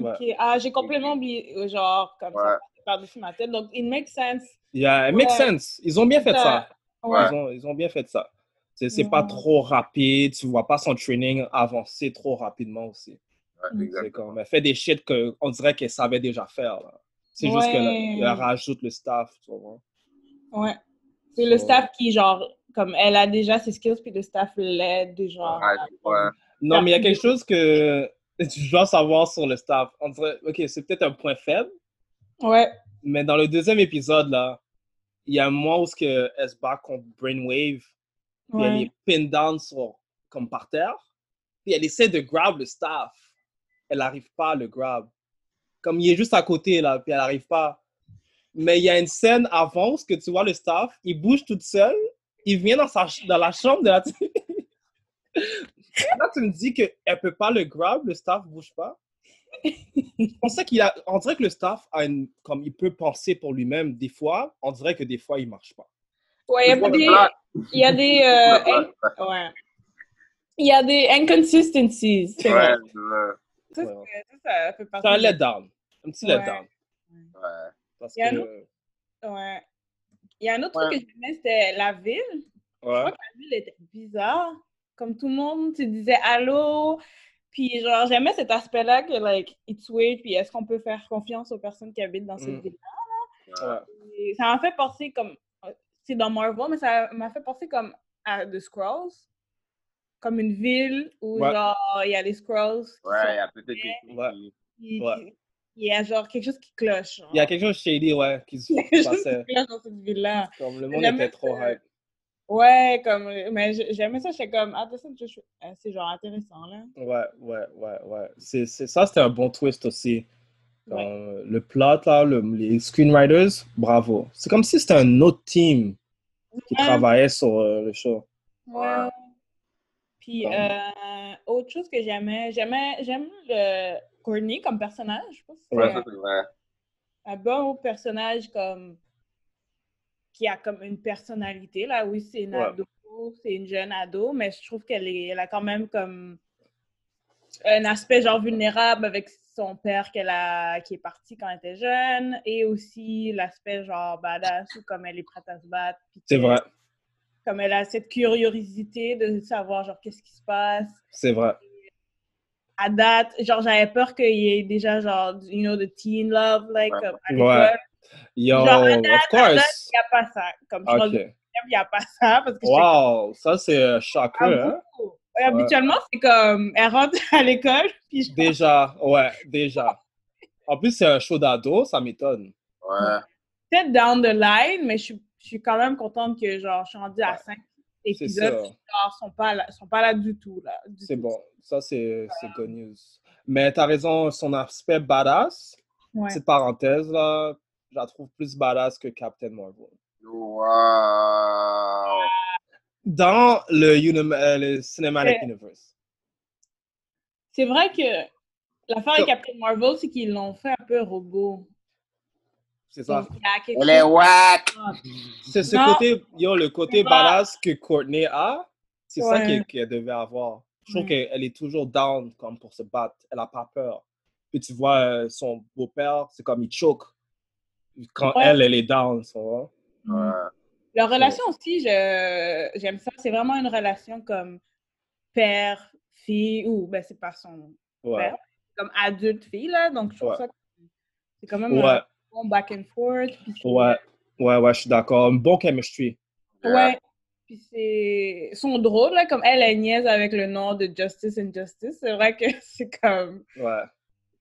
Ouais. Ok, ah, j'ai complètement oublié, euh, genre, comme Ouais. ça, par-dessus ma tête. Donc, it makes sense. Yeah, it makes sense. Ils ont bien fait ça. Ouais. Ils, ont, ils ont bien fait ça. C'est c'est pas trop rapide. Tu vois pas son training avancer trop rapidement aussi. Ouais, Mm. exact. C'est comme, elle fait des shit qu'on dirait qu'elle savait déjà faire. là. C'est juste Ouais. qu'elle rajoute le staff. Tu vois. Ouais. C'est le staff qui, genre, comme elle a déjà ses skills, puis le staff l'aide, de genre. Ouais, ouais. Non, mais il y a quelque chose que <laughs> tu dois savoir sur le staff. On dirait, ok, c'est peut-être un point faible, Ouais. mais dans le deuxième épisode, là, il y a un moment où ce que elle se bat contre Brainwave, puis elle Ouais. est pin down sur, comme par terre, puis elle essaie de grab le staff. Elle n'arrive pas à le grab. Comme il est juste à côté, là, puis elle n'arrive pas. Mais il y a une scène avant ce que tu vois le staff, il bouge toute seule, il vient dans, sa, ch- dans la chambre de la <laughs> Là, tu me dis qu'elle ne peut pas le grab, le staff ne bouge pas? Je pensais qu'il a. On dirait que le staff a une. Comme il peut penser pour lui-même, des fois, on dirait que des fois, il ne marche pas. Ouais, il y a des. Il y a des. euh, in- Ouais. Il y a des inconsistencies. Ouais, Ça, Ouais. ça, ça fait partie. C'est un letdown. Un petit Ouais. letdown. ouais. Parce Il y a un que. Ouais. Il y a un autre truc que j'aimais, c'était la ville. Je crois que la ville était bizarre. Comme tout le monde, tu disais allô. Puis, genre, j'aimais cet aspect-là que, like, it's weird. Puis, est-ce qu'on peut faire confiance aux personnes qui habitent dans cette Mm. ville-là? Ça m'a fait penser comme. C'est dans Marvel, mais ça m'a fait penser comme à The Scrolls. Comme une ville où, Ouais. genre, il y a les Scrolls. qui Ouais, il y a peut-être quelqu'un Ouais. Il y a, genre, quelque chose qui cloche. genre. Il y a quelque chose de shady, ouais, qui se <laughs> Il y a quelque chose passait. qui cloche dans cette ville-là. Comme le monde était trop ça. hype. Ouais, comme, mais j'aimais ça, j'étais comme, ah, euh, c'est genre intéressant, là. Ouais, ouais, ouais, ouais. C'est, c'est, ça, c'était un bon twist aussi. Ouais. Euh, le plot, là, le- les screenwriters, bravo. C'est comme si c'était un autre team qui Ouais. travaillait sur euh, le show. Ouais. Puis, euh, autre chose que j'aimais, j'aimais, j'aime le Courtney comme personnage. Je pense que Ouais. Ça, c'est vrai. un bon personnage comme qui a comme une personnalité. Là, oui, c'est une Ouais. ado, c'est une jeune ado, mais je trouve qu'elle est, elle a quand même comme un aspect genre vulnérable avec son père qu'elle a, qui est parti quand elle était jeune, et aussi l'aspect genre badass ou comme elle est prête à se battre. C'est vrai, Comme elle a cette curiosité de savoir genre qu'est-ce qui se passe. c'est vrai. À date, genre j'avais peur qu'il y ait déjà genre, you know, the teen love, like, Ouais. comme à Ouais. l'école. Yo, Genre, à of date, course. il n'y a pas ça. Comme je pense il n'y a pas ça parce que Wow, ça, c'est euh, choqueux, ah, hein? Ouais, Habituellement, c'est comme, elle rentre <laughs> à l'école, puis je Déjà, ouais, déjà. En plus, c'est un show d'ado, ça m'étonne. Ouais. peut-être down the line, mais je suis, je suis quand même contente que genre, je suis rendue à Ouais. 5 C'est épisodes, genre, sont pas là, sont pas là du tout, là. C'est bon. Ça, c'est c'est good news. Mais t'as raison, son aspect badass, Ouais. petite parenthèse, là, je la trouve plus badass que Captain Marvel. Wow. Dans le, euh, le Cinematic Ouais. Universe. C'est vrai que l'affaire avec Captain Marvel, c'est qu'ils l'ont fait un peu robot. C'est ça. Elle est whack! C'est ce Non. côté, yo, le côté badass que Courtney a, c'est ça Ouais. qu'elle devait avoir. Je trouve Mm. qu'elle est toujours down comme pour se battre. Elle a pas peur. Puis tu vois, euh, son beau-père, c'est comme il choke. Quand Ouais. elle, elle est down, tu vois. Ouais. Leur relation aussi, je- j'aime ça. C'est vraiment une relation comme père-fille, ou ben, c'est pas son Ouais. père, comme adulte-fille, là. Donc, je trouve Ouais. ça que c'est quand même Ouais, un bon back and forth. puis ouais, ouais, ouais, je suis d'accord. Un bon chemistry. Ouais. Puis c'est. Sont drôles, là, comme elle, elle niaise avec le nom de Justice and Justice. C'est vrai que <laughs> c'est comme. Ouais.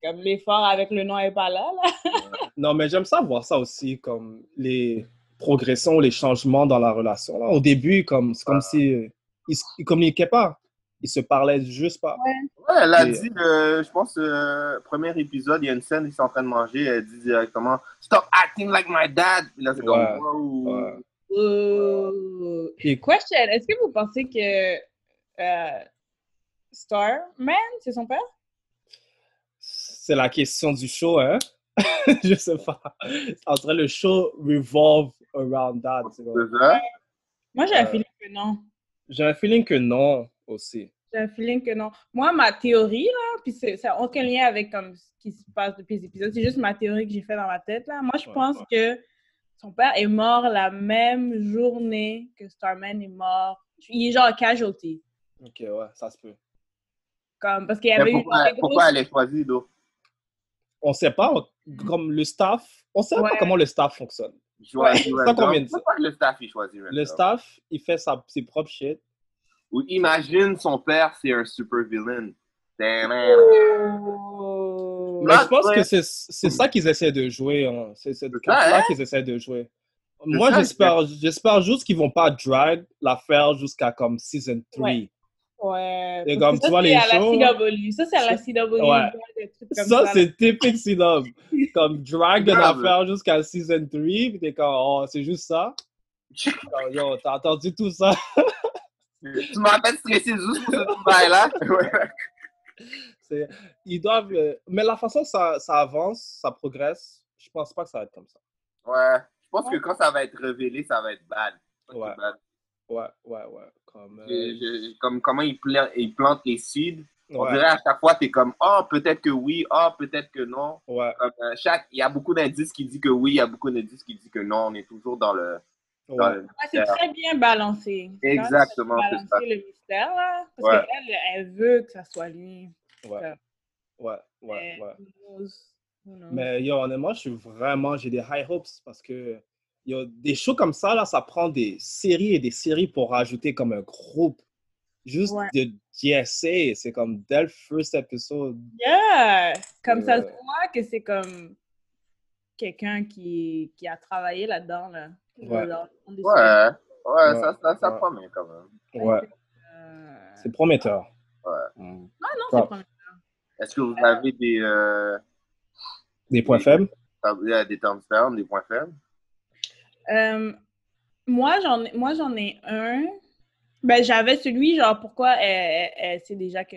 Comme l'effort avec le nom est pas là, là. Non, mais j'aime ça voir ça aussi, comme les progressions, les changements dans la relation. Là, au début, comme, c'est comme si euh, ils, ils communiquaient pas. Ils se parlaient juste pas. Ouais, elle a Et- dit, euh, je pense, euh, premier épisode, il y a une scène, ils sont en train de manger, elle dit directement Stop acting like my dad! Puis là, c'est comme, Ouais. wow. Ouais. Puis- Question, est-ce que vous pensez que euh, Starman, c'est son père? C'est la question du show, hein? <laughs> je sais pas. En vrai, le show revolve around that. tu vois. C'est ça? Moi, j'ai un Euh. feeling que non. J'ai un feeling que non aussi. J'ai un feeling que non. Moi, ma théorie, là, puis c'est- ça n'a aucun lien avec comme, ce qui se passe depuis les épisodes, c'est juste ma théorie que j'ai fait dans ma tête. Là. Moi, je Ouais, pense ouais. que son père est mort la même journée que Starman est mort. Il est genre casualty. Ok, ouais, ça se peut. Comme, parce qu'il y avait eu pourquoi, grosses- pourquoi elle est choisie, d'eau? On sait pas, comme le staff, on sait Ouais. pas comment le staff fonctionne. Choisie Ça, combien de- Pourquoi le staff, il choisit? Le staff, il fait sa, ses propres shit. Ou imagine son père, c'est un super villain. Damn, Oh. Mais je pense que c'est c'est ça qu'ils essaient de jouer. hein. C'est cette ça, carte-là hein? qu'ils essaient de jouer. Moi, ça, j'espère j'espère juste qu'ils vont pas drag l'affaire jusqu'à comme season 3. Ouais. Ouais. Et comme que tu ça, vois c'est les à la shows, CW. Ça, c'est à la CW. Ouais. Ça, c'est typique Sinob. Comme drag une Grave. affaire jusqu'à season 3, puis t'es comme, oh, c'est juste ça? <laughs> Comme, Yo, t'as entendu tout ça? Tu m'as fait stresser juste pour ce. <laughs> Ouais. C'est- Ils doivent. euh, Mais la façon que ça, ça avance, ça progresse, je pense pas que ça va être comme ça. Ouais. Je pense que quand ça va être révélé, ça va être bad. Ouais. Bad. Ouais, ouais, ouais. Comme, euh, Je- je- comme comment ils plantent, ils plantent les seeds. On ouais, dirait à chaque fois, t'es comme, ah, peut-être que oui, ah, peut-être que non. ouais, Comme, euh, chaque, il y a beaucoup d'indices qui disent que oui, il y a beaucoup d'indices qui disent que non. On est toujours dans le. Ouais. c'est très bien balancé. Exactement, Balancer ça. le mystère, là. Parce Ouais. qu'elle, elle veut que ça soit lui. Ouais, ouais, ouais, Mais ouais. who knows? Who knows? Mais yo, honnêtement, je suis vraiment, j'ai des high hopes parce que yo, des shows comme ça, là, ça prend des séries et des séries pour rajouter comme un groupe. Juste Ouais. de DSA, c'est comme dès le first episode. Yeah! Comme ça se voit que c'est comme quelqu'un qui, qui a travaillé là-dedans, là. Des Ouais, ouais, Ouais, ça, ça, ça ouais. promet quand même. Ouais, Euh, c'est prometteur. Ouais. Mm. Non, non, Ouais. c'est pas Est-ce que vous avez des, euh, Des points faibles? tab- euh, des termes fermes, des points faibles? Euh, moi, j'en ai, moi, j'en ai un. Ben, j'avais celui, genre, pourquoi elle, elle- sait déjà que.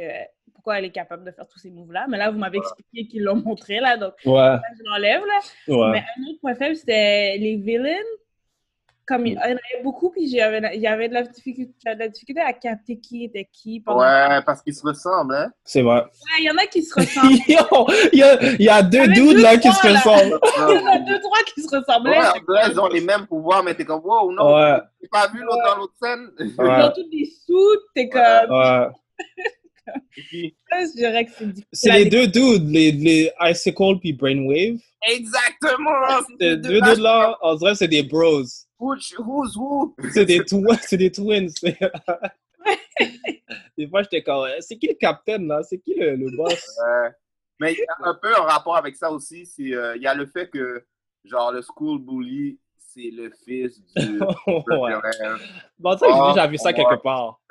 Pourquoi elle est capable de faire tous ces moves-là? Mais là, vous m'avez expliqué qu'ils l'ont montré, là, donc Ouais, là, je l'enlève, là. ouais. Mais un autre point faible, c'était les villains. Comme il il y en avait beaucoup, puis il y avait de la difficulté, j'avais de la difficulté à capter qui était qui. pendant- Ouais, parce qu'ils se ressemblent, hein? C'est vrai. Ouais, il y en a qui se <laughs> ressemblent. Yo, il y a, il y a deux dudes là qui se ressemblent. <laughs> il y en a deux, trois qui se ressemblaient. Ouais, en vrai, ils ont les mêmes pouvoirs, mais t'es comme, wow, non, Ouais, j'ai pas vu l'autre dans l'autre scène. Ils ont tous des sous, t'es comme. ouais. Je dirais que c'est difficile. C'est les deux dudes, les, les Icicle puis Brainwave. exactement! Ces deux dudes là, on dirait que c'est des bros. Who's <laughs> who? C'est des, twins. <laughs> des fois, j'étais comme, c'est qui le capitaine là? C'est qui le, le boss? Mais il y a un peu un rapport avec ça aussi, euh, il y a le fait que, genre, le school bully, c'est le fils du... <laughs> ouais. Bon, ça, j'ai Ah, déjà vu ça quelque part. <laughs>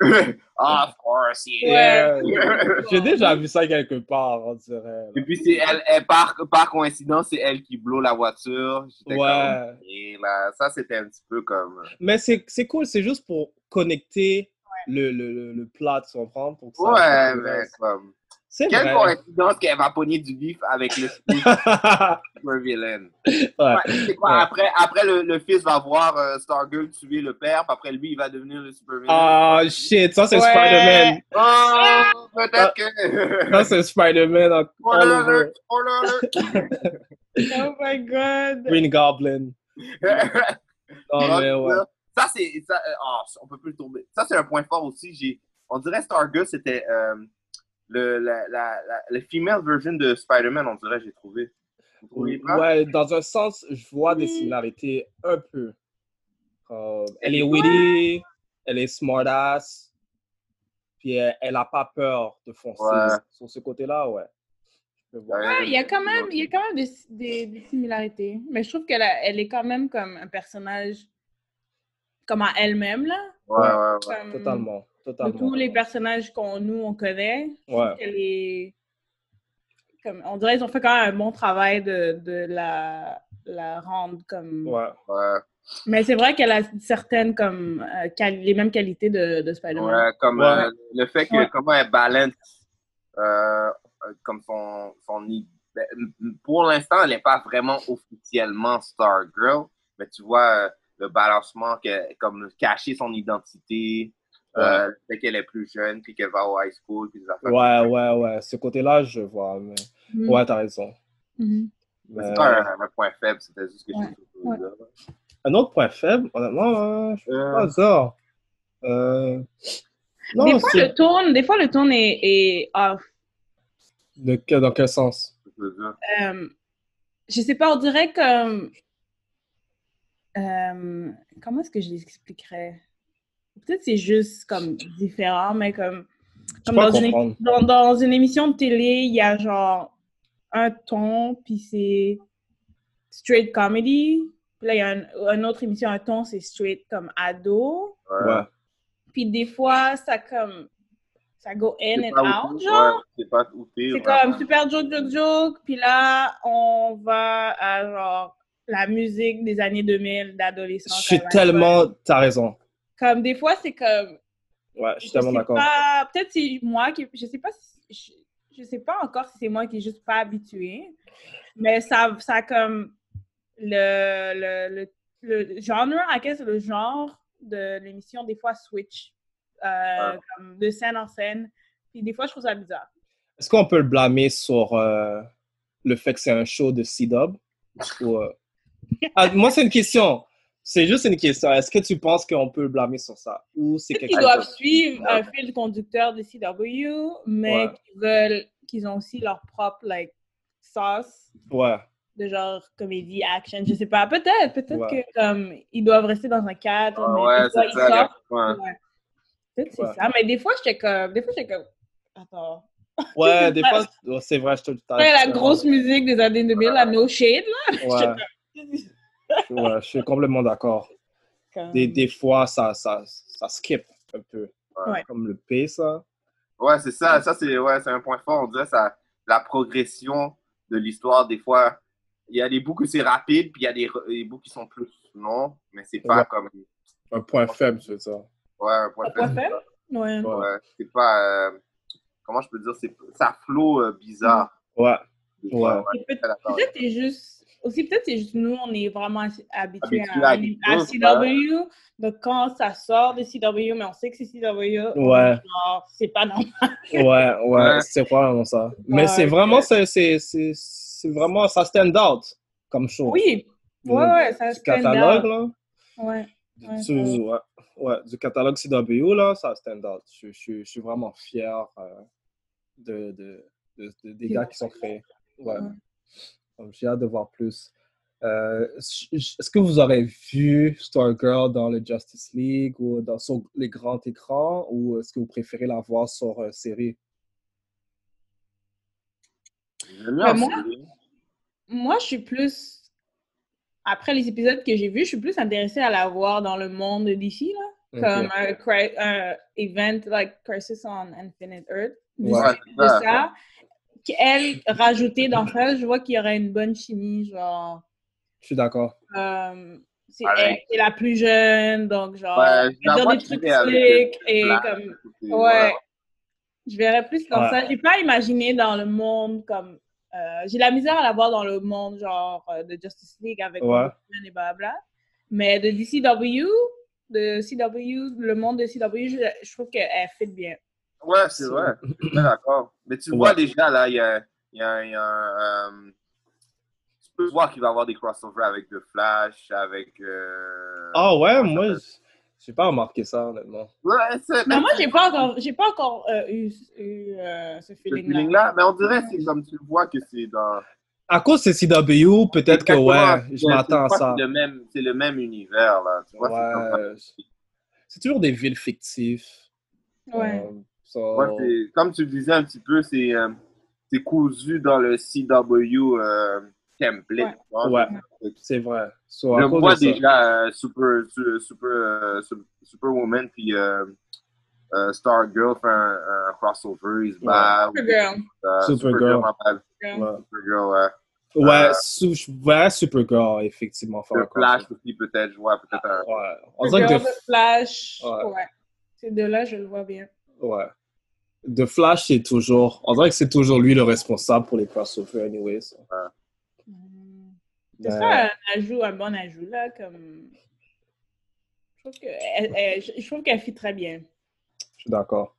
of course, yeah. Ouais. Yeah. <laughs> J'ai déjà vu ça quelque part, on dirait. Et puis, c'est elle, elle, par, par coïncidence, c'est elle qui blow la voiture. Ouais. comme, Et là, ça, c'était un petit peu comme... Mais c'est c'est cool, c'est juste pour connecter le, le, le, le plot, tu comprends? Pour que ça- Ouais, mais comme... C'est Quelle vrai. coïncidence qu'elle va pogner du bif avec le <laughs> fils super villain. Ouais. Ouais, c'est quoi, Ouais. Après, après le, le fils va voir euh, Stargirl tuer le père, puis après lui, il va devenir le super villain. Ah, shit, ça c'est Ouais. Spider-Man. Oh, peut-être que. Ça c'est Spider-Man Spoiler alert, spoiler. <laughs> Oh my god. Green Goblin. <laughs> Oh, mais ouais. Ça, c'est. ça, ah, on peut plus le tomber. Ça, c'est un point fort aussi. J'ai, on dirait Stargirl, c'était euh, le, la, la, la, le female version de Spider-Man, on dirait, j'ai trouvé. Vous trouvez pas? Ouais, dans un sens, je vois des similarités un peu. Euh, elle est witty, elle est smartass, puis elle, elle a pas peur de foncer. Ouais. Sur ce côté-là, ouais. Il y a quand même, il y a quand même des, des, des similarités. Mais je trouve qu'elle elle est quand même comme un personnage comme à elle-même, là. Ouais, ouais, ouais. Comme Totalement, De tous les personnages qu'on nous, on connaît, Ouais. Comme, on dirait qu'ils ont fait quand même un bon travail de, de la, la rendre comme... Ouais. Ouais, Mais c'est vrai qu'elle a certaines comme euh, les mêmes qualités de, de Spider-Man. ouais, comme Ouais. euh, le fait que Ouais. comment elle balance euh, comme son, son ben, pour l'instant elle n'est pas vraiment officiellement Stargirl mais tu vois le balancement que comme cacher son identité euh, fait qu'elle est plus jeune puis qu'elle va au high school puis des affaires Ouais, ouais, ouais. Ce côté-là, je vois. Mais... Mhm. Ouais, t'as raison. Mhm. Mais Mais- c'est pas un, un point faible c'était juste que Ouais. je Ouais. Un autre point faible, honnêtement, euh, je suis Euh, pas hasard. Euh... Non, des fois, le tone, des fois, le tone est, est off. De que- dans quel sens? Euh, je sais pas, on dirait que. euh, comment est-ce que je l'expliquerais? Peut-être c'est juste comme différent, mais comme. Dans, une, dans, dans une émission de télé, il y a genre un ton, puis c'est straight comedy. Puis là, il y a un, une autre émission, un ton, c'est straight comme ado. Ouais. Puis des fois, ça comme. Ça go in and out, où- genre. ouais, c'est comme super joke, joke, joke. Puis là, on va à genre la musique des années 2000 d'adolescents. Je suis tellement. T'as raison. Comme des fois, c'est comme. Ouais, je suis tellement d'accord. Peut-être c'est moi qui. Je sais pas si. Je, je sais pas encore si c'est moi qui est juste pas habituée. Mais ça, ça comme. Le, le, le, le genre, à quel c'est le genre de l'émission, des fois, switch. euh, comme de scène en scène. Puis des fois, je trouve ça bizarre. Est-ce qu'on peut le blâmer sur euh, le fait que c'est un show de C-Dub? Ou, euh, <laughs> ah, moi, c'est une question. C'est juste une question. Est-ce que tu penses qu'on peut le blâmer sur ça? Ou c'est Peut-être quelque qu'ils chose... doivent suivre un fil conducteur de CW, mais Ouais. qu'ils veulent, qu'ils ont aussi leur propre, like, sauce Ouais. de genre comédie, action, je sais pas. Peut-être, peut-être Ouais. que, comme, ils doivent rester dans un cadre, mais ouais, c'est ils ça. Peut-être c'est ça, mais des fois, j'étais comme, des fois, j'étais comme, attends. Ouais, <laughs> des fois, c'est vrai, je te le la grosse musique des années 2000, la No Shade, là, <laughs> Ouais, <laughs> ouais, je suis complètement d'accord. comme... Des, des fois, ça, ça, ça skip un peu. Ouais. Comme le P, ça. Ouais, c'est ça. Ça, c'est ouais, c'est un point fort. On dirait ça, la progression de l'histoire. Des fois, il y a des bouts que c'est rapide, puis il y a des, des bouts qui sont plus longs, mais c'est pas Ouais. comme. Un point faible, c'est ça. Ouais, un point Un point faible. faible? Ouais. C'est pas. euh, comment je peux dire c'est, Ça flow euh, bizarre. Ouais. Ouais. Peut-. Peut-être c'est juste. Aussi, peut-être c'est juste nous, on est vraiment habitués à, à à, CW. Donc, quand ça sort de CW, mais on sait que c'est CW, Ouais. c'est pas normal. Ouais, ouais, c'est vraiment ça. Mais Ouais, c'est vraiment, c'est, c'est, vraiment, ça stand out comme show. Oui, ouais, ouais, ça Du stand catalogue, out. là. Ouais. Du, Ouais, du- ouais. ouais, du catalogue CW, là, ça stand out. Je, je, je suis vraiment fier euh, de, de, de- de- des gars qui sont créés. Ouais. J'ai hâte de voir plus. Euh, Est-ce que vous aurez vu Stargirl dans le Justice League ou dans, sur les grands écrans ou est-ce que vous préférez la voir sur euh, série? Ben, en moi-. Moi, je suis plus. Après les épisodes que j'ai vus, je suis plus intéressée à la voir dans le monde d'ici, là. Comme un, un event like Crisis on Infinite Earth. Ouais. de ça. Elle, rajoutée dans ça, je vois qu'il y aurait une bonne chimie, genre. Je suis d'accord. euh, c'est elle qui est la plus jeune, donc genre. Ouais, elle dire des trucs slick et comme. Ouais. Je verrais plus dans Ouais. ça. J'ai pas imaginé dans le monde comme. euh, j'ai la misère à la voir dans le monde, genre, euh, de Justice League avec Ouais. Et blabla. Mais de DCW, de CW, le monde de CW, je, je trouve qu'elle fit bien. Ouais, c'est vrai. Je d'accord. Mais tu vois déjà, là, il y a, il y a, il y a un. euh, tu peux voir qu'il va y avoir des crossovers avec The Flash, avec. euh, Ah ouais, moi, j- j'ai pas remarqué ça, honnêtement. Ouais, c'est. Mais moi, j'ai pas encore, j'ai pas encore euh, eu, eu, euh, ce ce feeling-là. Mais on dirait, c'est comme tu le vois, que c'est dans. À cause de CW, peut-être que ouais, je m'attends à C'est- ça. C'est le même, c'est le même univers, là. Tu vois, c'est comme ça. Ouais. C'est toujours des villes fictives. Ouais. Euh, so- Ouais, comme tu le disais un petit peu, c'est euh, c'est cousu dans le CW euh, template. Ouais. Ouais, c'est vrai. So, Je vois déjà euh, Super, su- super, euh, su- Superwoman puis euh, euh, Stargirl faire un, un crossover, ils se battent. Supergirl. Euh, Supergirl. Ouais, ouais. ouais Euh, verrais Supergirl, effectivement. Le Flash aussi, peut-être, je vois peut-être un. Ouais. On dirait Supergirl, que Flash. Ouais. Ouais. Ces deux-là, je le vois bien. Ouais. The Flash, c'est toujours. On dirait que c'est toujours lui le responsable pour les crossovers, anyways. Mm. Mais- C'est ça un ajout, un bon ajout, là, comme... Je trouve qu'elle fit très bien. Je suis d'accord.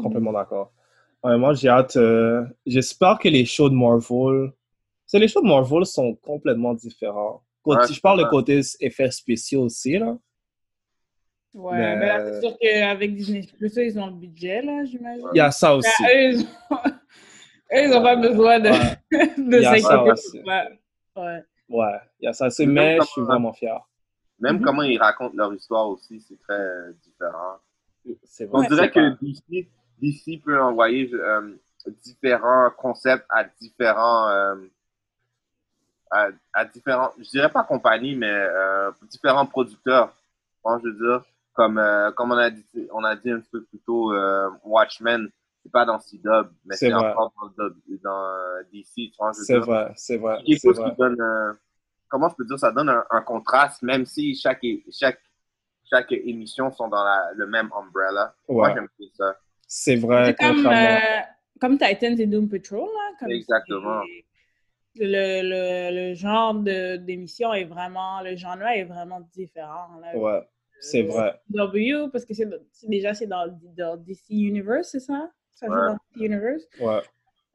Complètement d'accord. Ouais, moi, j'ai hâte. euh, J'espère que les shows de Marvel. C'est les shows de Marvel sont complètement différents. Côté- Ouais, je parle de ouais. côté effets spéciaux aussi, là. Ouais, Mais- mais là, c'est sûr qu'avec Disney Plus, ils ont le budget, là, j'imagine. Il y a ça aussi. Ben, eux, ils ont... <laughs> eux, ils ont pas besoin de, Ouais. <laughs> de Il y a ça s'inquiéter. aussi. Ouais. Ouais. Il y a ça aussi. Même Mais je suis vraiment fier. Même Mhm. comment ils racontent leur histoire aussi, c'est très euh, différent. C'est On vrai. dirait c'est que DC, DC peut envoyer euh, différents concepts à différents, euh, à, à différents, je dirais pas compagnies, mais euh, différents producteurs. Bon, je veux dire, comme, euh, comme on a dit, on a dit un petit peu plus tôt, euh, Watchmen, c'est pas dans C-Dub, mais C'est encore dans, dans euh, DC, C'est vrai, c'est vrai. quelque C'est chose vrai. qui donne un- comment je peux dire ça donne un, un contraste même si chaque chaque chaque émission sont dans la- le même umbrella moi j'aime bien ça c'est vrai, comme, euh, comme Titans et Doom Patrol, là. Comme Exactement. Le, le, le genre de- d'émission est vraiment, le genre là est vraiment différent. Là. Ouais, c'est vrai. W, parce que c'est déjà c'est dans, dans DC Universe, c'est ça? Ça joue Ouais. dans DC Universe? Ouais.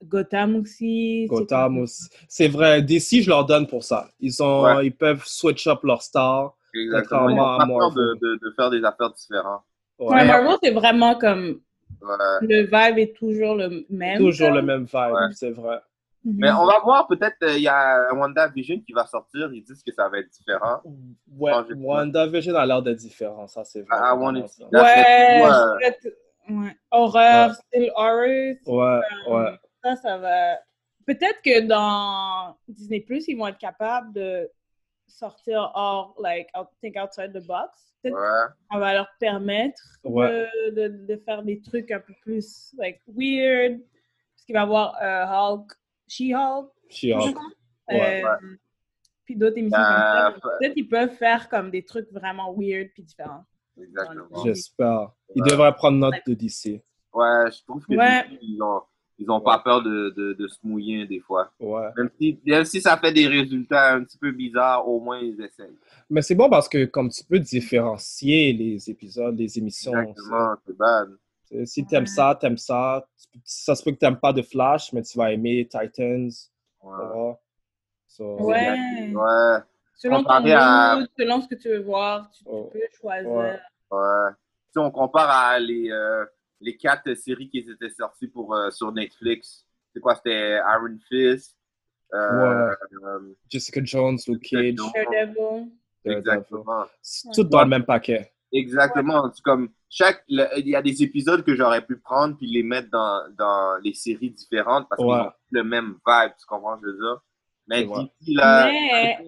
Gotham aussi. Gotham aussi. C'est vrai, DC, je leur donne pour ça. Ils, ont, Ouais. ils peuvent switch up leur star. exactement ils ont pas à peur de, Marvel. de, de faire des affaires différentes Ouais, Ouais. Marvel, c'est vraiment comme Ouais. le vibe est toujours le même. Toujours comme. le même vibe, Ouais. c'est vrai. Mhm. mais on va voir peut-être euh, il y a WandaVision qui va sortir ils disent que ça va être différent Ouais, WandaVision a l'air d'être différent, ça c'est vrai. Ça. Ouais. Ouais. horreur, Ouais. style horror. Ouais, euh, ouais. Ça, ça va. Peut-être que dans Disney Plus, ils vont être capables de sortir hors, like, out- think outside the box. Peut-être ouais ça va leur permettre Ouais. de, de, de faire des trucs un peu plus, like, weird. Parce qu'il va y avoir euh, Hulk, She-Hulk, She-Hulk. euh, Ouais, puis d'autres émissions comme ça. Peut-être qu'ils peuvent faire comme des trucs vraiment weird puis différents. exactement J'espère. Ils Ouais. devraient prendre note de DC. ouais je trouve que Ouais. DC, ils ont ils ont pas peur de, de, de se mouiller des fois Ouais. Même si, même si ça fait des résultats un petit peu bizarres, au moins ils essayent. Mais c'est bon parce que comme tu peux différencier les épisodes, les émissions. Exactement, c'est bad. C'est- Si t'aimes ça, t'aimes ça. Tu- Ça se peut que t'aimes pas de Flash, mais tu vas aimer Titans. Ouais. So, Ouais. Ouais, Selon ton Comparé à- mood, selon ce que tu veux voir, tu, tu Oh. peux choisir. Ouais. ouais. Si on compare à les, euh, les quatre séries qui étaient sorties pour, euh, sur Netflix, c'est quoi? C'était Iron Fist. Euh, euh, Jessica Jones, Luke Cage. Daredevil. Exactement. Tout dans le même paquet. Exactement. C'est comme chaque, le- il y a des épisodes que j'aurais pu prendre puis les mettre dans, dans les séries différentes parce Ouais. qu'ils ont le même vibe, tu comprends ce que je veux dire? Mais. DC, là, Mais-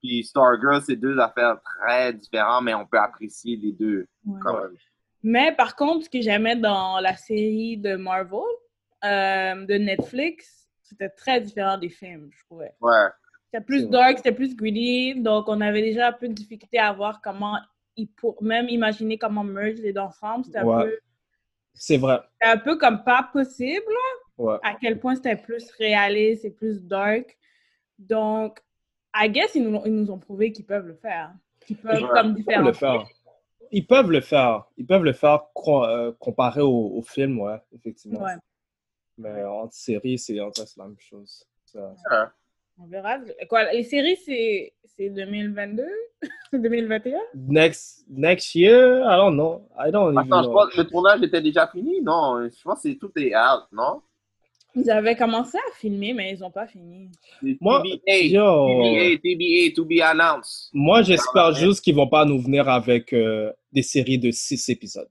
puis Stargirl, c'est deux affaires très différentes, mais on peut apprécier les deux Ouais. quand même. Mais par contre, ce que j'aimais dans la série de Marvel, euh, de Netflix, c'était très différent des films, je trouvais. Ouais. C'était plus dark, c'était plus greedy, donc on avait déjà un peu de difficulté à voir comment pour même imaginer comment merge les deux ensemble. C'était un Ouais. peu C'est vrai. C'est un peu comme pas possible, Ouais. à quel point c'était plus réaliste et plus dark. Donc, I guess, ils nous, ont- ils nous ont prouvé qu'ils peuvent le faire. Qu'ils peuvent, Ouais, comme Ils peuvent le faire. Ils peuvent le faire. Ils peuvent le faire co- euh, comparé au, au film, ouais, effectivement. Ouais, Mais en série, c'est en vrai, c'est la même chose. Ça- on verra. Quoi, les séries, c'est c'est 2022? 2021? <laughs> Next, next year, I don't know. I don't even Attends, je know. pense que le tournage était déjà fini? Non, je pense que c'est- tout est out, non? Ils avaient commencé à filmer, mais ils n'ont pas fini. Moi, TBA, yo. TBA, TBA, to be announced. Moi, j'espère juste qu'ils vont pas nous venir avec euh, des séries de six épisodes.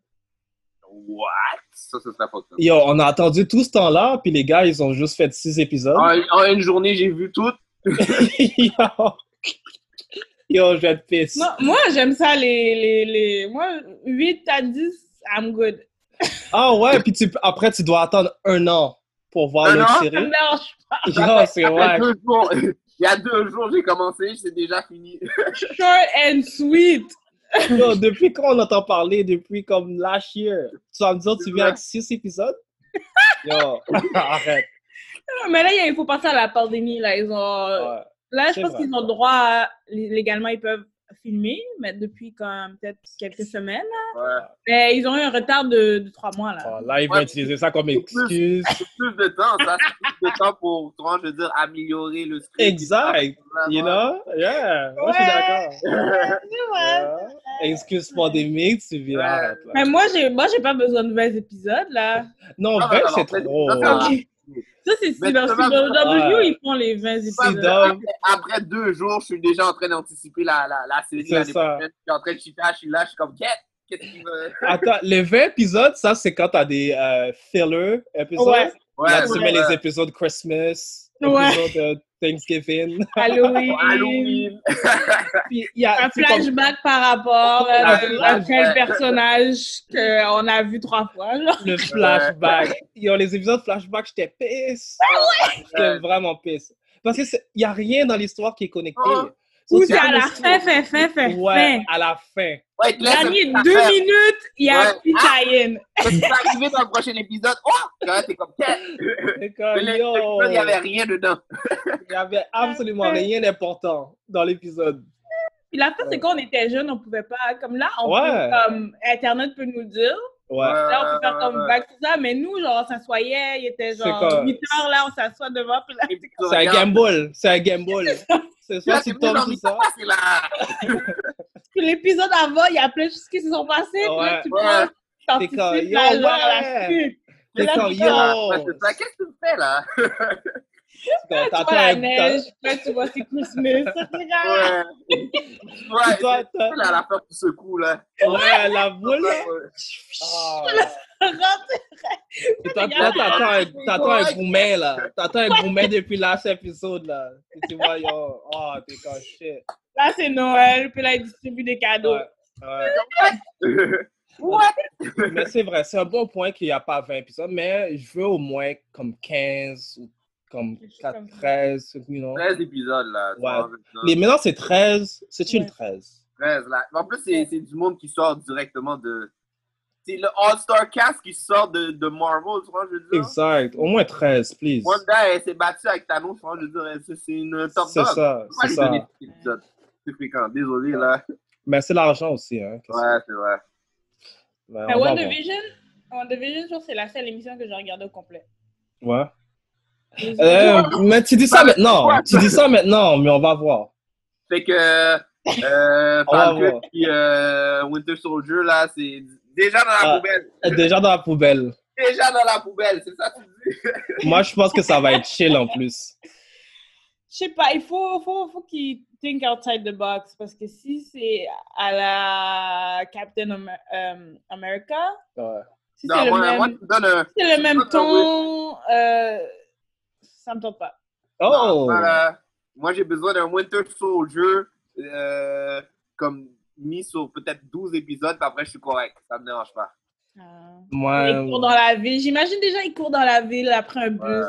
What? Ça, ce serait pas ça. Yo, on a attendu tout ce temps-là, puis les gars, ils ont juste fait six épisodes. En, en une journée, j'ai vu tout. Yo. <laughs> Yo, je vais être pisse. Non, moi, j'aime ça, les, les, les... Moi, 8 à 10, I'm good. <laughs> Ah ouais, puis tu, après, tu dois attendre un an pour voir me série. dérange pas. <laughs> Yo, c'est Il y a vrai. deux jours, il y a deux jours, j'ai commencé, c'est déjà fini. Short and sweet. Yo, depuis quand on entend parler? Depuis comme last year. Tu vas me dire, tu viens avec six épisodes? <laughs> Yo, arrête. Mais là, il faut passer à la pandémie. Là, ils ont... Ouais. là je pense qu'ils ont droit à... Légalement, ils peuvent filmer, mais depuis quand peut-être quelques semaines. là. Ouais. Mais ils ont eu un retard de, de trois mois. Là. Ah, là, ils vont Ouais. utiliser ça comme C'est plus- excuse. C'est plus de temps, ça. C'est plus de temps pour, comment je veux dire, améliorer le script. Exact. You know? Yeah. Moi, je suis d'accord. <laughs> Yeah. Excuse pandémique, tu viens. Mais moi, j'ai moi, j'ai pas besoin de 20 épisodes, là. Non, Ah, 20, non, c'est non, trop. ça, ça va. Ça, c'est si dans CW, Ouais. ils font les 20 C'est épisodes. Après deux jours, je suis déjà en train d'anticiper la, la, la série. Je suis en train de chitter, je suis là, je suis comme, Qu'est- qu'est-ce qu'il veut? Attends, les 20 épisodes, ça, c'est quand t'as des euh, filler épisodes? Ouais. Ouais, Là, tu ouais. mets les épisodes Christmas, Ouais. de Thanksgiving. <laughs> Halloween. Halloween. <laughs> Puis il y a Un comme- flashback par rapport euh, Un à flashback. quel personnage qu'on a vu trois fois. Genre. le flashback. Yo, les épisodes flashback, j'étais pisse. J'étais vraiment pisse. Parce qu'il n'y a rien dans l'histoire qui est connecté. Oh. Ou c'est à la fin, fin, fin, fin, Ouais, fin. à la fin. Ouais, petit deux affaire. minutes, il y a petit tie-in. <laughs> Quand tu vas arriver dans le prochain épisode, oh! Quand t'es comme, C'est l'épisode, il n'y avait rien dedans. il y avait absolument rien d'important dans l'épisode. Puis la fin, c'est quand on était jeunes, on pouvait pas. Comme là, on Ouais. peut, comme, Internet peut nous dire. Ouais. Là, on peut faire comme back tout ça. Mais nous, genre, on s'assoyait, il était C'est genre comme- 8 heures, là, on s'assoit devant. Puis là, tu C'est un gamble. C'est un gamble. <laughs> C'est Là, soit c'est tu plus tombes le ça. <laughs> Puis l'épisode avant, il y a plein de choses qui se sont passées. Puis là, tu Ouais. prends, t'anticipes la, la ouais. suite. T'es comme, yo. C'est ça. Qu'est-ce que tu fais là? Tu T'attends vois la un- neige, tu vois c'est Christmas. <laughs> Ouais. Ouais, Toi, t'as- là, la fin qui secoue là. Ouais, la boule. là. T'attends un, t'attends un gourmet, là. T'attends un gourmet depuis last épisode, là. Et tu vois, yo, oh, t'es shit. Là, c'est Noël, puis là, ils distribuent des cadeaux. Ouais, ouais. What? Mais c'est vrai, c'est un bon point qu'il n'y a pas 20 épisodes, mais je veux au moins comme 15 ou comme Quelque chose 4, comme ça. 13, you know. 13 épisodes là. Ouais. Mais maintenant, c'est 13. C'est une Ouais. 13. 13 là. En plus, c'est c'est du monde qui sort directement de. C'est le All-Star Cast qui sort de, de Marvel, tu vois, je veux dire. Exact. Au moins 13, please. Wanda, elle s'est battue avec Thanos, tu vois, je veux dire, c'est une top C'est dog. ça, c'est ça. C'est fréquent, désolé là. Mais c'est l'argent aussi, hein. qu'est-ce Ouais, c'est vrai. Ben, on WandaVision, WandaVision, je c'est la seule émission que j'ai regardée au complet. Ouais. Euh, mais tu dis ça maintenant. Tu dis ça maintenant, mais on va voir. Fait que euh, Falcon et euh, Winter Soldier, là, c'est déjà dans la Ah. poubelle. Déjà dans la poubelle. Déjà dans la poubelle, c'est ça que tu dis? <laughs> Moi, je pense que ça va être chill en plus. Je sais pas, il faut, faut, faut qu'ils think outside the box parce que si c'est à la Captain Am- euh, America, Ouais. si c'est le même, c'est le même ton ton, euh, ça me tente pas. Oh! Voilà. Moi, j'ai besoin d'un Winter Soldier euh, comme mis sur peut-être 12 épisodes, puis après, je suis correct. Ça me dérange pas. Euh, Moi, Il court dans la ville. J'imagine déjà, il court dans la ville après un bus. Ouais.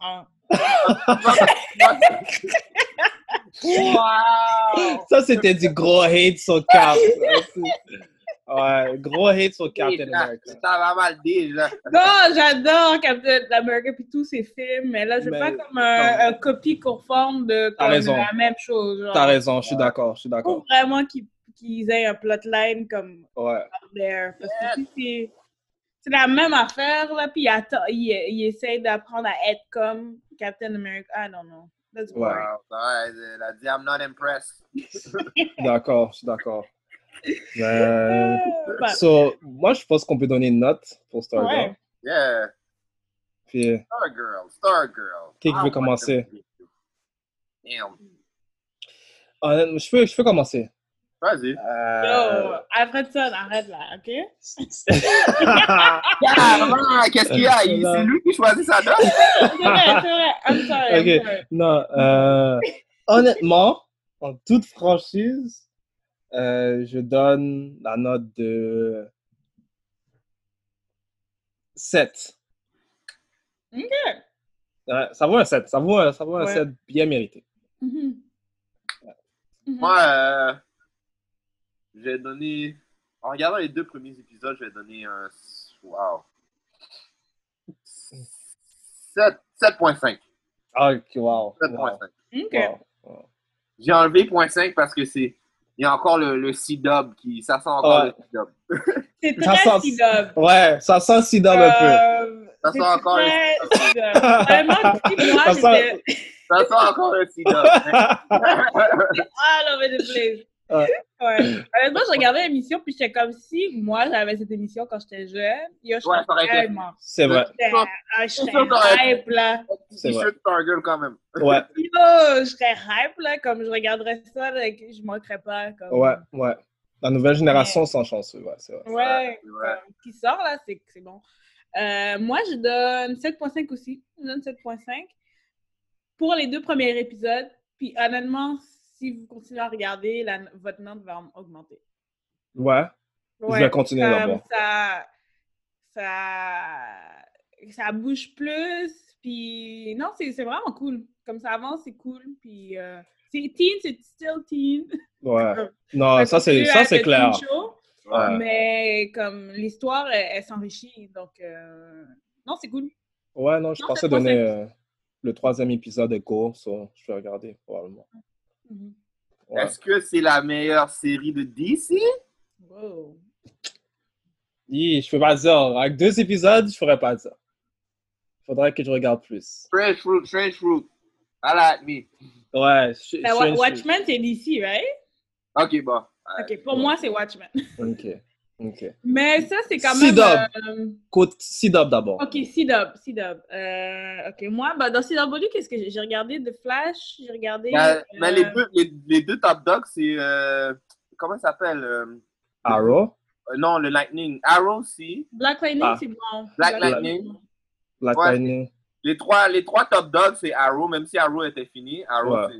Ah. <laughs> Wow! ça, c'était du gros hate sur Cap. <laughs> Ouais, gros hate sur Captain America. Ça va mal déjà. Non, j'adore Captain America puis tous ses films, mais là, je veux pas comme un, un copie conforme de comme la même chose. T'as raison, je suis d'accord, je suis Il faut d'accord. vraiment qu'ils aient un plotline comme Ouais. there. Parce que c'est la même affaire, là, puis il, il, il essaie d'apprendre à être comme Captain America. I don't know. That's. Wow, ouais, elle a dit I'm not impressed. <laughs> D'accord, je suis d'accord. Bah, <laughs> so, moi, je pense qu'on peut donner une note pour Stargirl. ouais. Yeah, Puis, Stargirl, Stargirl. Qui qui veut Ah, commencer? Damn. honnêtement, je peux, je peux commencer. Vas-y. Euh, Yo, Alfredson, arrête là, OK? <laughs> Ah, vraiment, Qu'est-ce qu'il y a? C'est lui qui choisit sa note? <laughs> C'est vrai, c'est vrai. I'm sorry, I'm Ok. sorry. non, euh, honnêtement, en toute franchise, euh, je donne la note de 7. OK. Ouais, ça vaut un 7. Ça vaut un, ça vaut un Ouais. 7 bien mérité. Mhm. Mhm. Moi, euh, j'ai donné. En regardant les deux premiers épisodes, j'ai donné un. Wow. 7 7.5. Ah, ok, wow. 7.5. OK. wow, wow. J'ai enlevé 0.5 parce que c'est. Il y a encore le, le C-Dub qui. Ça sent encore Ouais. le C-Dub. <laughs> C'est Ça très sent- C-Dub. Ouais, ça sent si un peu. Euh, Ça sent encore le très C-Dub. Vraiment, moi, Ça sent-. Ça sent encore le C-Dub. all over the place. Ouais. Honnêtement, je regardais l'émission, puis j'étais comme si moi, j'avais cette émission quand j'étais jeune. Yo, je Ouais, serais ça aurait été- tellement... C'est vrai, J'étais ah, hype, là. c'est vrai. Stargirl quand même. Ouais, Yo, je serais hype, là, comme je regarderais ça, là, je manquerais pas. Comme... ouais, ouais. La nouvelle génération sans chanceux, ouais, c'est vrai. Ouais, comme, qui sort là, c'est c'est bon. Euh, moi, je donne 7.5 aussi. Je donne 7.5 pour les deux premiers épisodes. Puis honnêtement, si vous continuez à regarder, la- votre note va augmenter. Ouais, Je vais continuer comme d'abord. Ça, ça, ça bouge plus. Puis non, c'est vraiment cool. Comme ça avance, c'est cool. Puis euh, c'est teen, c'est still teen. ouais. <laughs> Non, ça c'est ça c'est clair. Ouais. Mais comme l'histoire, elle, elle s'enrichit. Donc, euh, non, c'est cool. Ouais, non, je Non, pensais 7.5. donner euh, le troisième épisode de Go, ça, je vais regarder probablement. Ouais. Est-ce que c'est la meilleure série de DC? Wow. Hi, je peux pas dire. Avec deux épisodes, je ferais pas ça. Faudrait que je regarde plus. Strange Fruit, Strange Fruit. I like me. Ouais, je, Ben, je- Watchmen, c'est DC, right? Ok, bon. Ok, pour moi, c'est Watchmen. Ok, Mais ça, c'est quand même. C-Dub. euh, d'abord. Ok, C-Dub, C-Dub. Euh, ok, moi, bah, dans C-Dub, qu'est-ce que j'ai? Regardé The Flash, j'ai regardé. Mais, mais les, euh, deux, les, les deux top dogs, c'est. euh, comment ça s'appelle? euh, Arrow, euh, non, le Lightning. Arrow aussi. Black Lightning, Ah. c'est bon. Black Lightning. Black Ouais. Lightning. Les trois, les trois top dogs, c'est Arrow, même si Arrow était fini. Arrow, Ouais.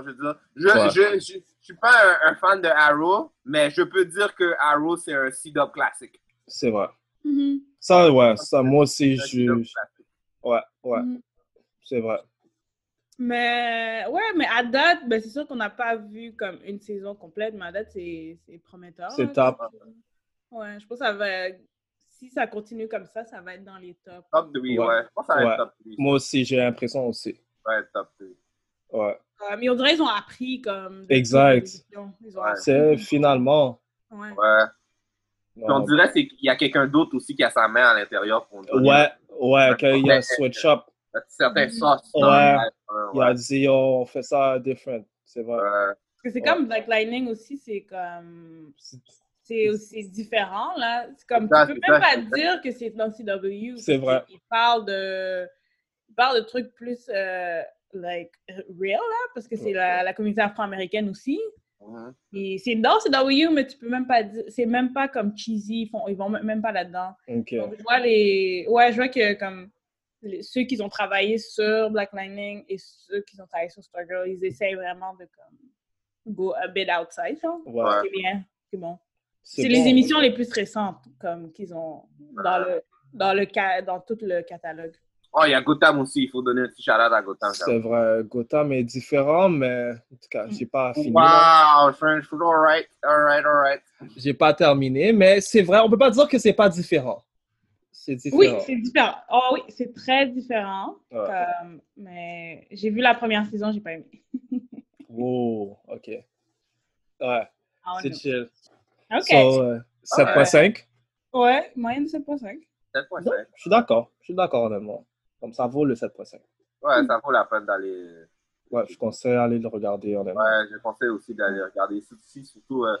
Je veux dire, je, Ouais. je, je, je suis pas un, un fan de Arrow, mais je peux dire que Arrow, c'est un C-Dub classique. C'est vrai. Mhm. Ça, ouais, ça, moi aussi, je. Ouais, ouais, Mhm. c'est vrai. Mais ouais, mais à date, ben, c'est sûr qu'on n'a pas vu comme une saison complète, mais à date, c'est prometteur. C'est top. Ouais, je pense que ça va. Si ça continue comme ça, ça va être dans les tops. Top 3, ouais. Ouais. Je pense que ça va Ouais. être top 3. Moi aussi, j'ai l'impression aussi. Ouais, top 3. Ouais. Mais on dirait qu'ils ont appris comme. Exact. Ouais. C'est finalement. Ouais. Ouais. Puis on Ouais, dirait c'est qu'il y a quelqu'un d'autre aussi qui a sa main à l'intérieur pour nous ouais, ouais, qu'il y a un switch up. certains sauces. Ouais. live. Il a dit, oh, on fait ça different. C'est vrai. Ouais. Parce que c'est Ouais. comme Black Lightning aussi, c'est comme. C'est aussi différent, là. C'est comme. Ça, tu peux même ça, pas dire que c'est dans CW. C'est vrai. qu'il parle de. Il parle de trucs plus. euh, like, real, là, parce que c'est la, la communauté afro-américaine aussi. Mhm. Et c'est dans CW, mais tu peux même pas dire. C'est même pas comme cheesy. Ils, font, ils vont même pas là-dedans. Donc, je vois les. Ouais, je vois que comme les- ceux qui ont travaillé sur Black Lightning et ceux qui ont travaillé sur Stargirl, ils essayent vraiment de comme go a bit outside. genre. Ouais. C'est bien, c'est bon. C'est C'est bon. les émissions les plus récentes comme qu'ils ont dans le dans le dans tout le catalogue. Oh, il y a Gotham aussi, il faut donner un petit shout-out à Gotham. C'est vrai, Gotham est différent, mais en tout cas, j'ai pas fini. Wow, French food, alright, alright, alright. J'ai pas terminé, mais c'est vrai, on peut pas dire que c'est pas différent. C'est Oui, différent. c'est différent. Oh oui, c'est très différent. Ouais. Comme- mais j'ai vu la première saison, j'ai pas aimé. Wow, <laughs> ok. Ouais, Ah, c'est chill. Ok. So, euh, 7.5. ouais, moyenne de 7.5. 7.5. Je suis d'accord. Je suis d'accord, honnêtement. Comme ça vaut le 7.5. Ouais, ça vaut la peine d'aller. Ouais, je conseille d'aller le regarder, honnêtement. Ouais, je pensais aussi d'aller regarder. Si, surtout euh,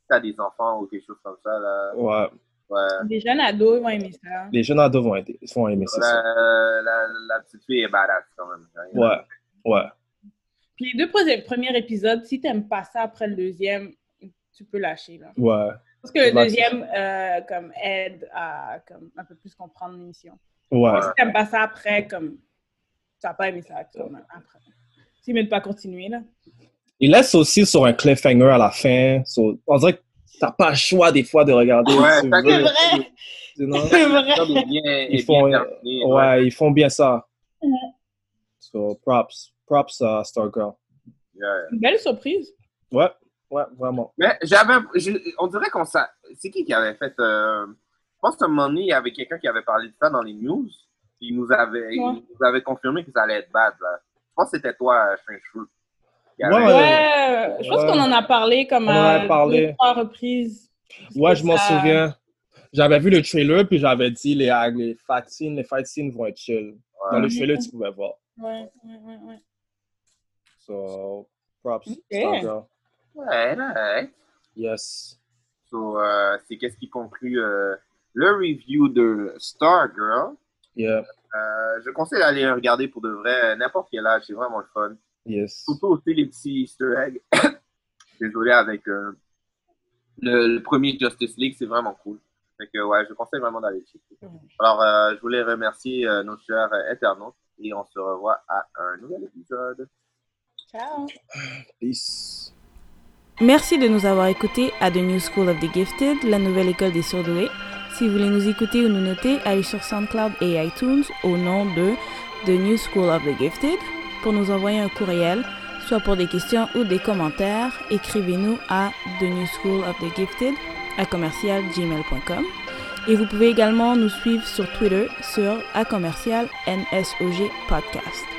si t'as des enfants ou quelque chose comme ça, là. Ouais. Ouais. Les jeunes ados, ils vont aimer ça. Les jeunes ados vont aider. Vont aimer, ça. La, la, la petite fille est badass quand même. Ouais, ouais. Puis les deux pre- premiers épisodes, si t'aimes pas ça après le deuxième, tu peux lâcher. Là. Ouais. Parce que le deuxième euh, comme aide à comme, un peu plus comprendre l'émission. Ouais. Si t'aimes pas ça après, comme tu n'as pas aimé ça après. Mieux de pas continuer là. Il laisse aussi sur un cliffhanger à la fin. So, on dirait que t'as pas le choix des fois de regarder. Ouais. C'est vrai! Tu? <laughs> C'est vrai! Bien, Ils font, bien terminé, ouais, ils font bien ça. Ouais. So, props. Props à Stargirl. Yeah. Une belle surprise. Ouais, ouais, vraiment. Mais j'avais. On dirait qu'on s'a. C'est qui qui avait fait. euh, pense qu'à un moment donné, il y avait quelqu'un qui avait parlé de ça dans les news. Puis il nous avait, il nous avait confirmé que ça allait être bad. Là. Je pense que c'était toi, avait- Ouais, Ouais, je pense Ouais. qu'on en a parlé comme à parlé. deux, trois reprises. Ouais, je m'en Ça- souviens. J'avais vu le trailer, puis j'avais dit les, les fight scenes, les fight scenes vont être chill. Dans le trailer, tu pouvais voir. Ouais, ouais, ouais, ouais. So, props, Ok. Stargirl. Ouais, ouais. Yes. So, euh, c'est qu'est-ce qui conclut euh, le review de Stargirl. Yeah, Euh, je conseille d'aller regarder pour de vrai, n'importe quel âge, c'est vraiment le fun. yes. Surtout aussi les petits easter eggs. <coughs> Désolé avec euh, le, le premier Justice League, c'est vraiment cool. Fait que ouais, je conseille vraiment d'aller checker. Alors, euh, je voulais remercier euh, nos chers internautes et on se revoit à un nouvel épisode. Ciao! Peace. Merci de nous avoir écoutés à The New School of the Gifted, la nouvelle école des surdoués. Si vous voulez nous écouter ou nous noter, allez sur SoundCloud et iTunes au nom de The New School of the Gifted. Pour nous envoyer un courriel, soit pour des questions ou des commentaires, écrivez-nous à The New School of the Gifted à commercialgmail.com. Et vous pouvez également nous suivre sur Twitter sur à commercial Podcast.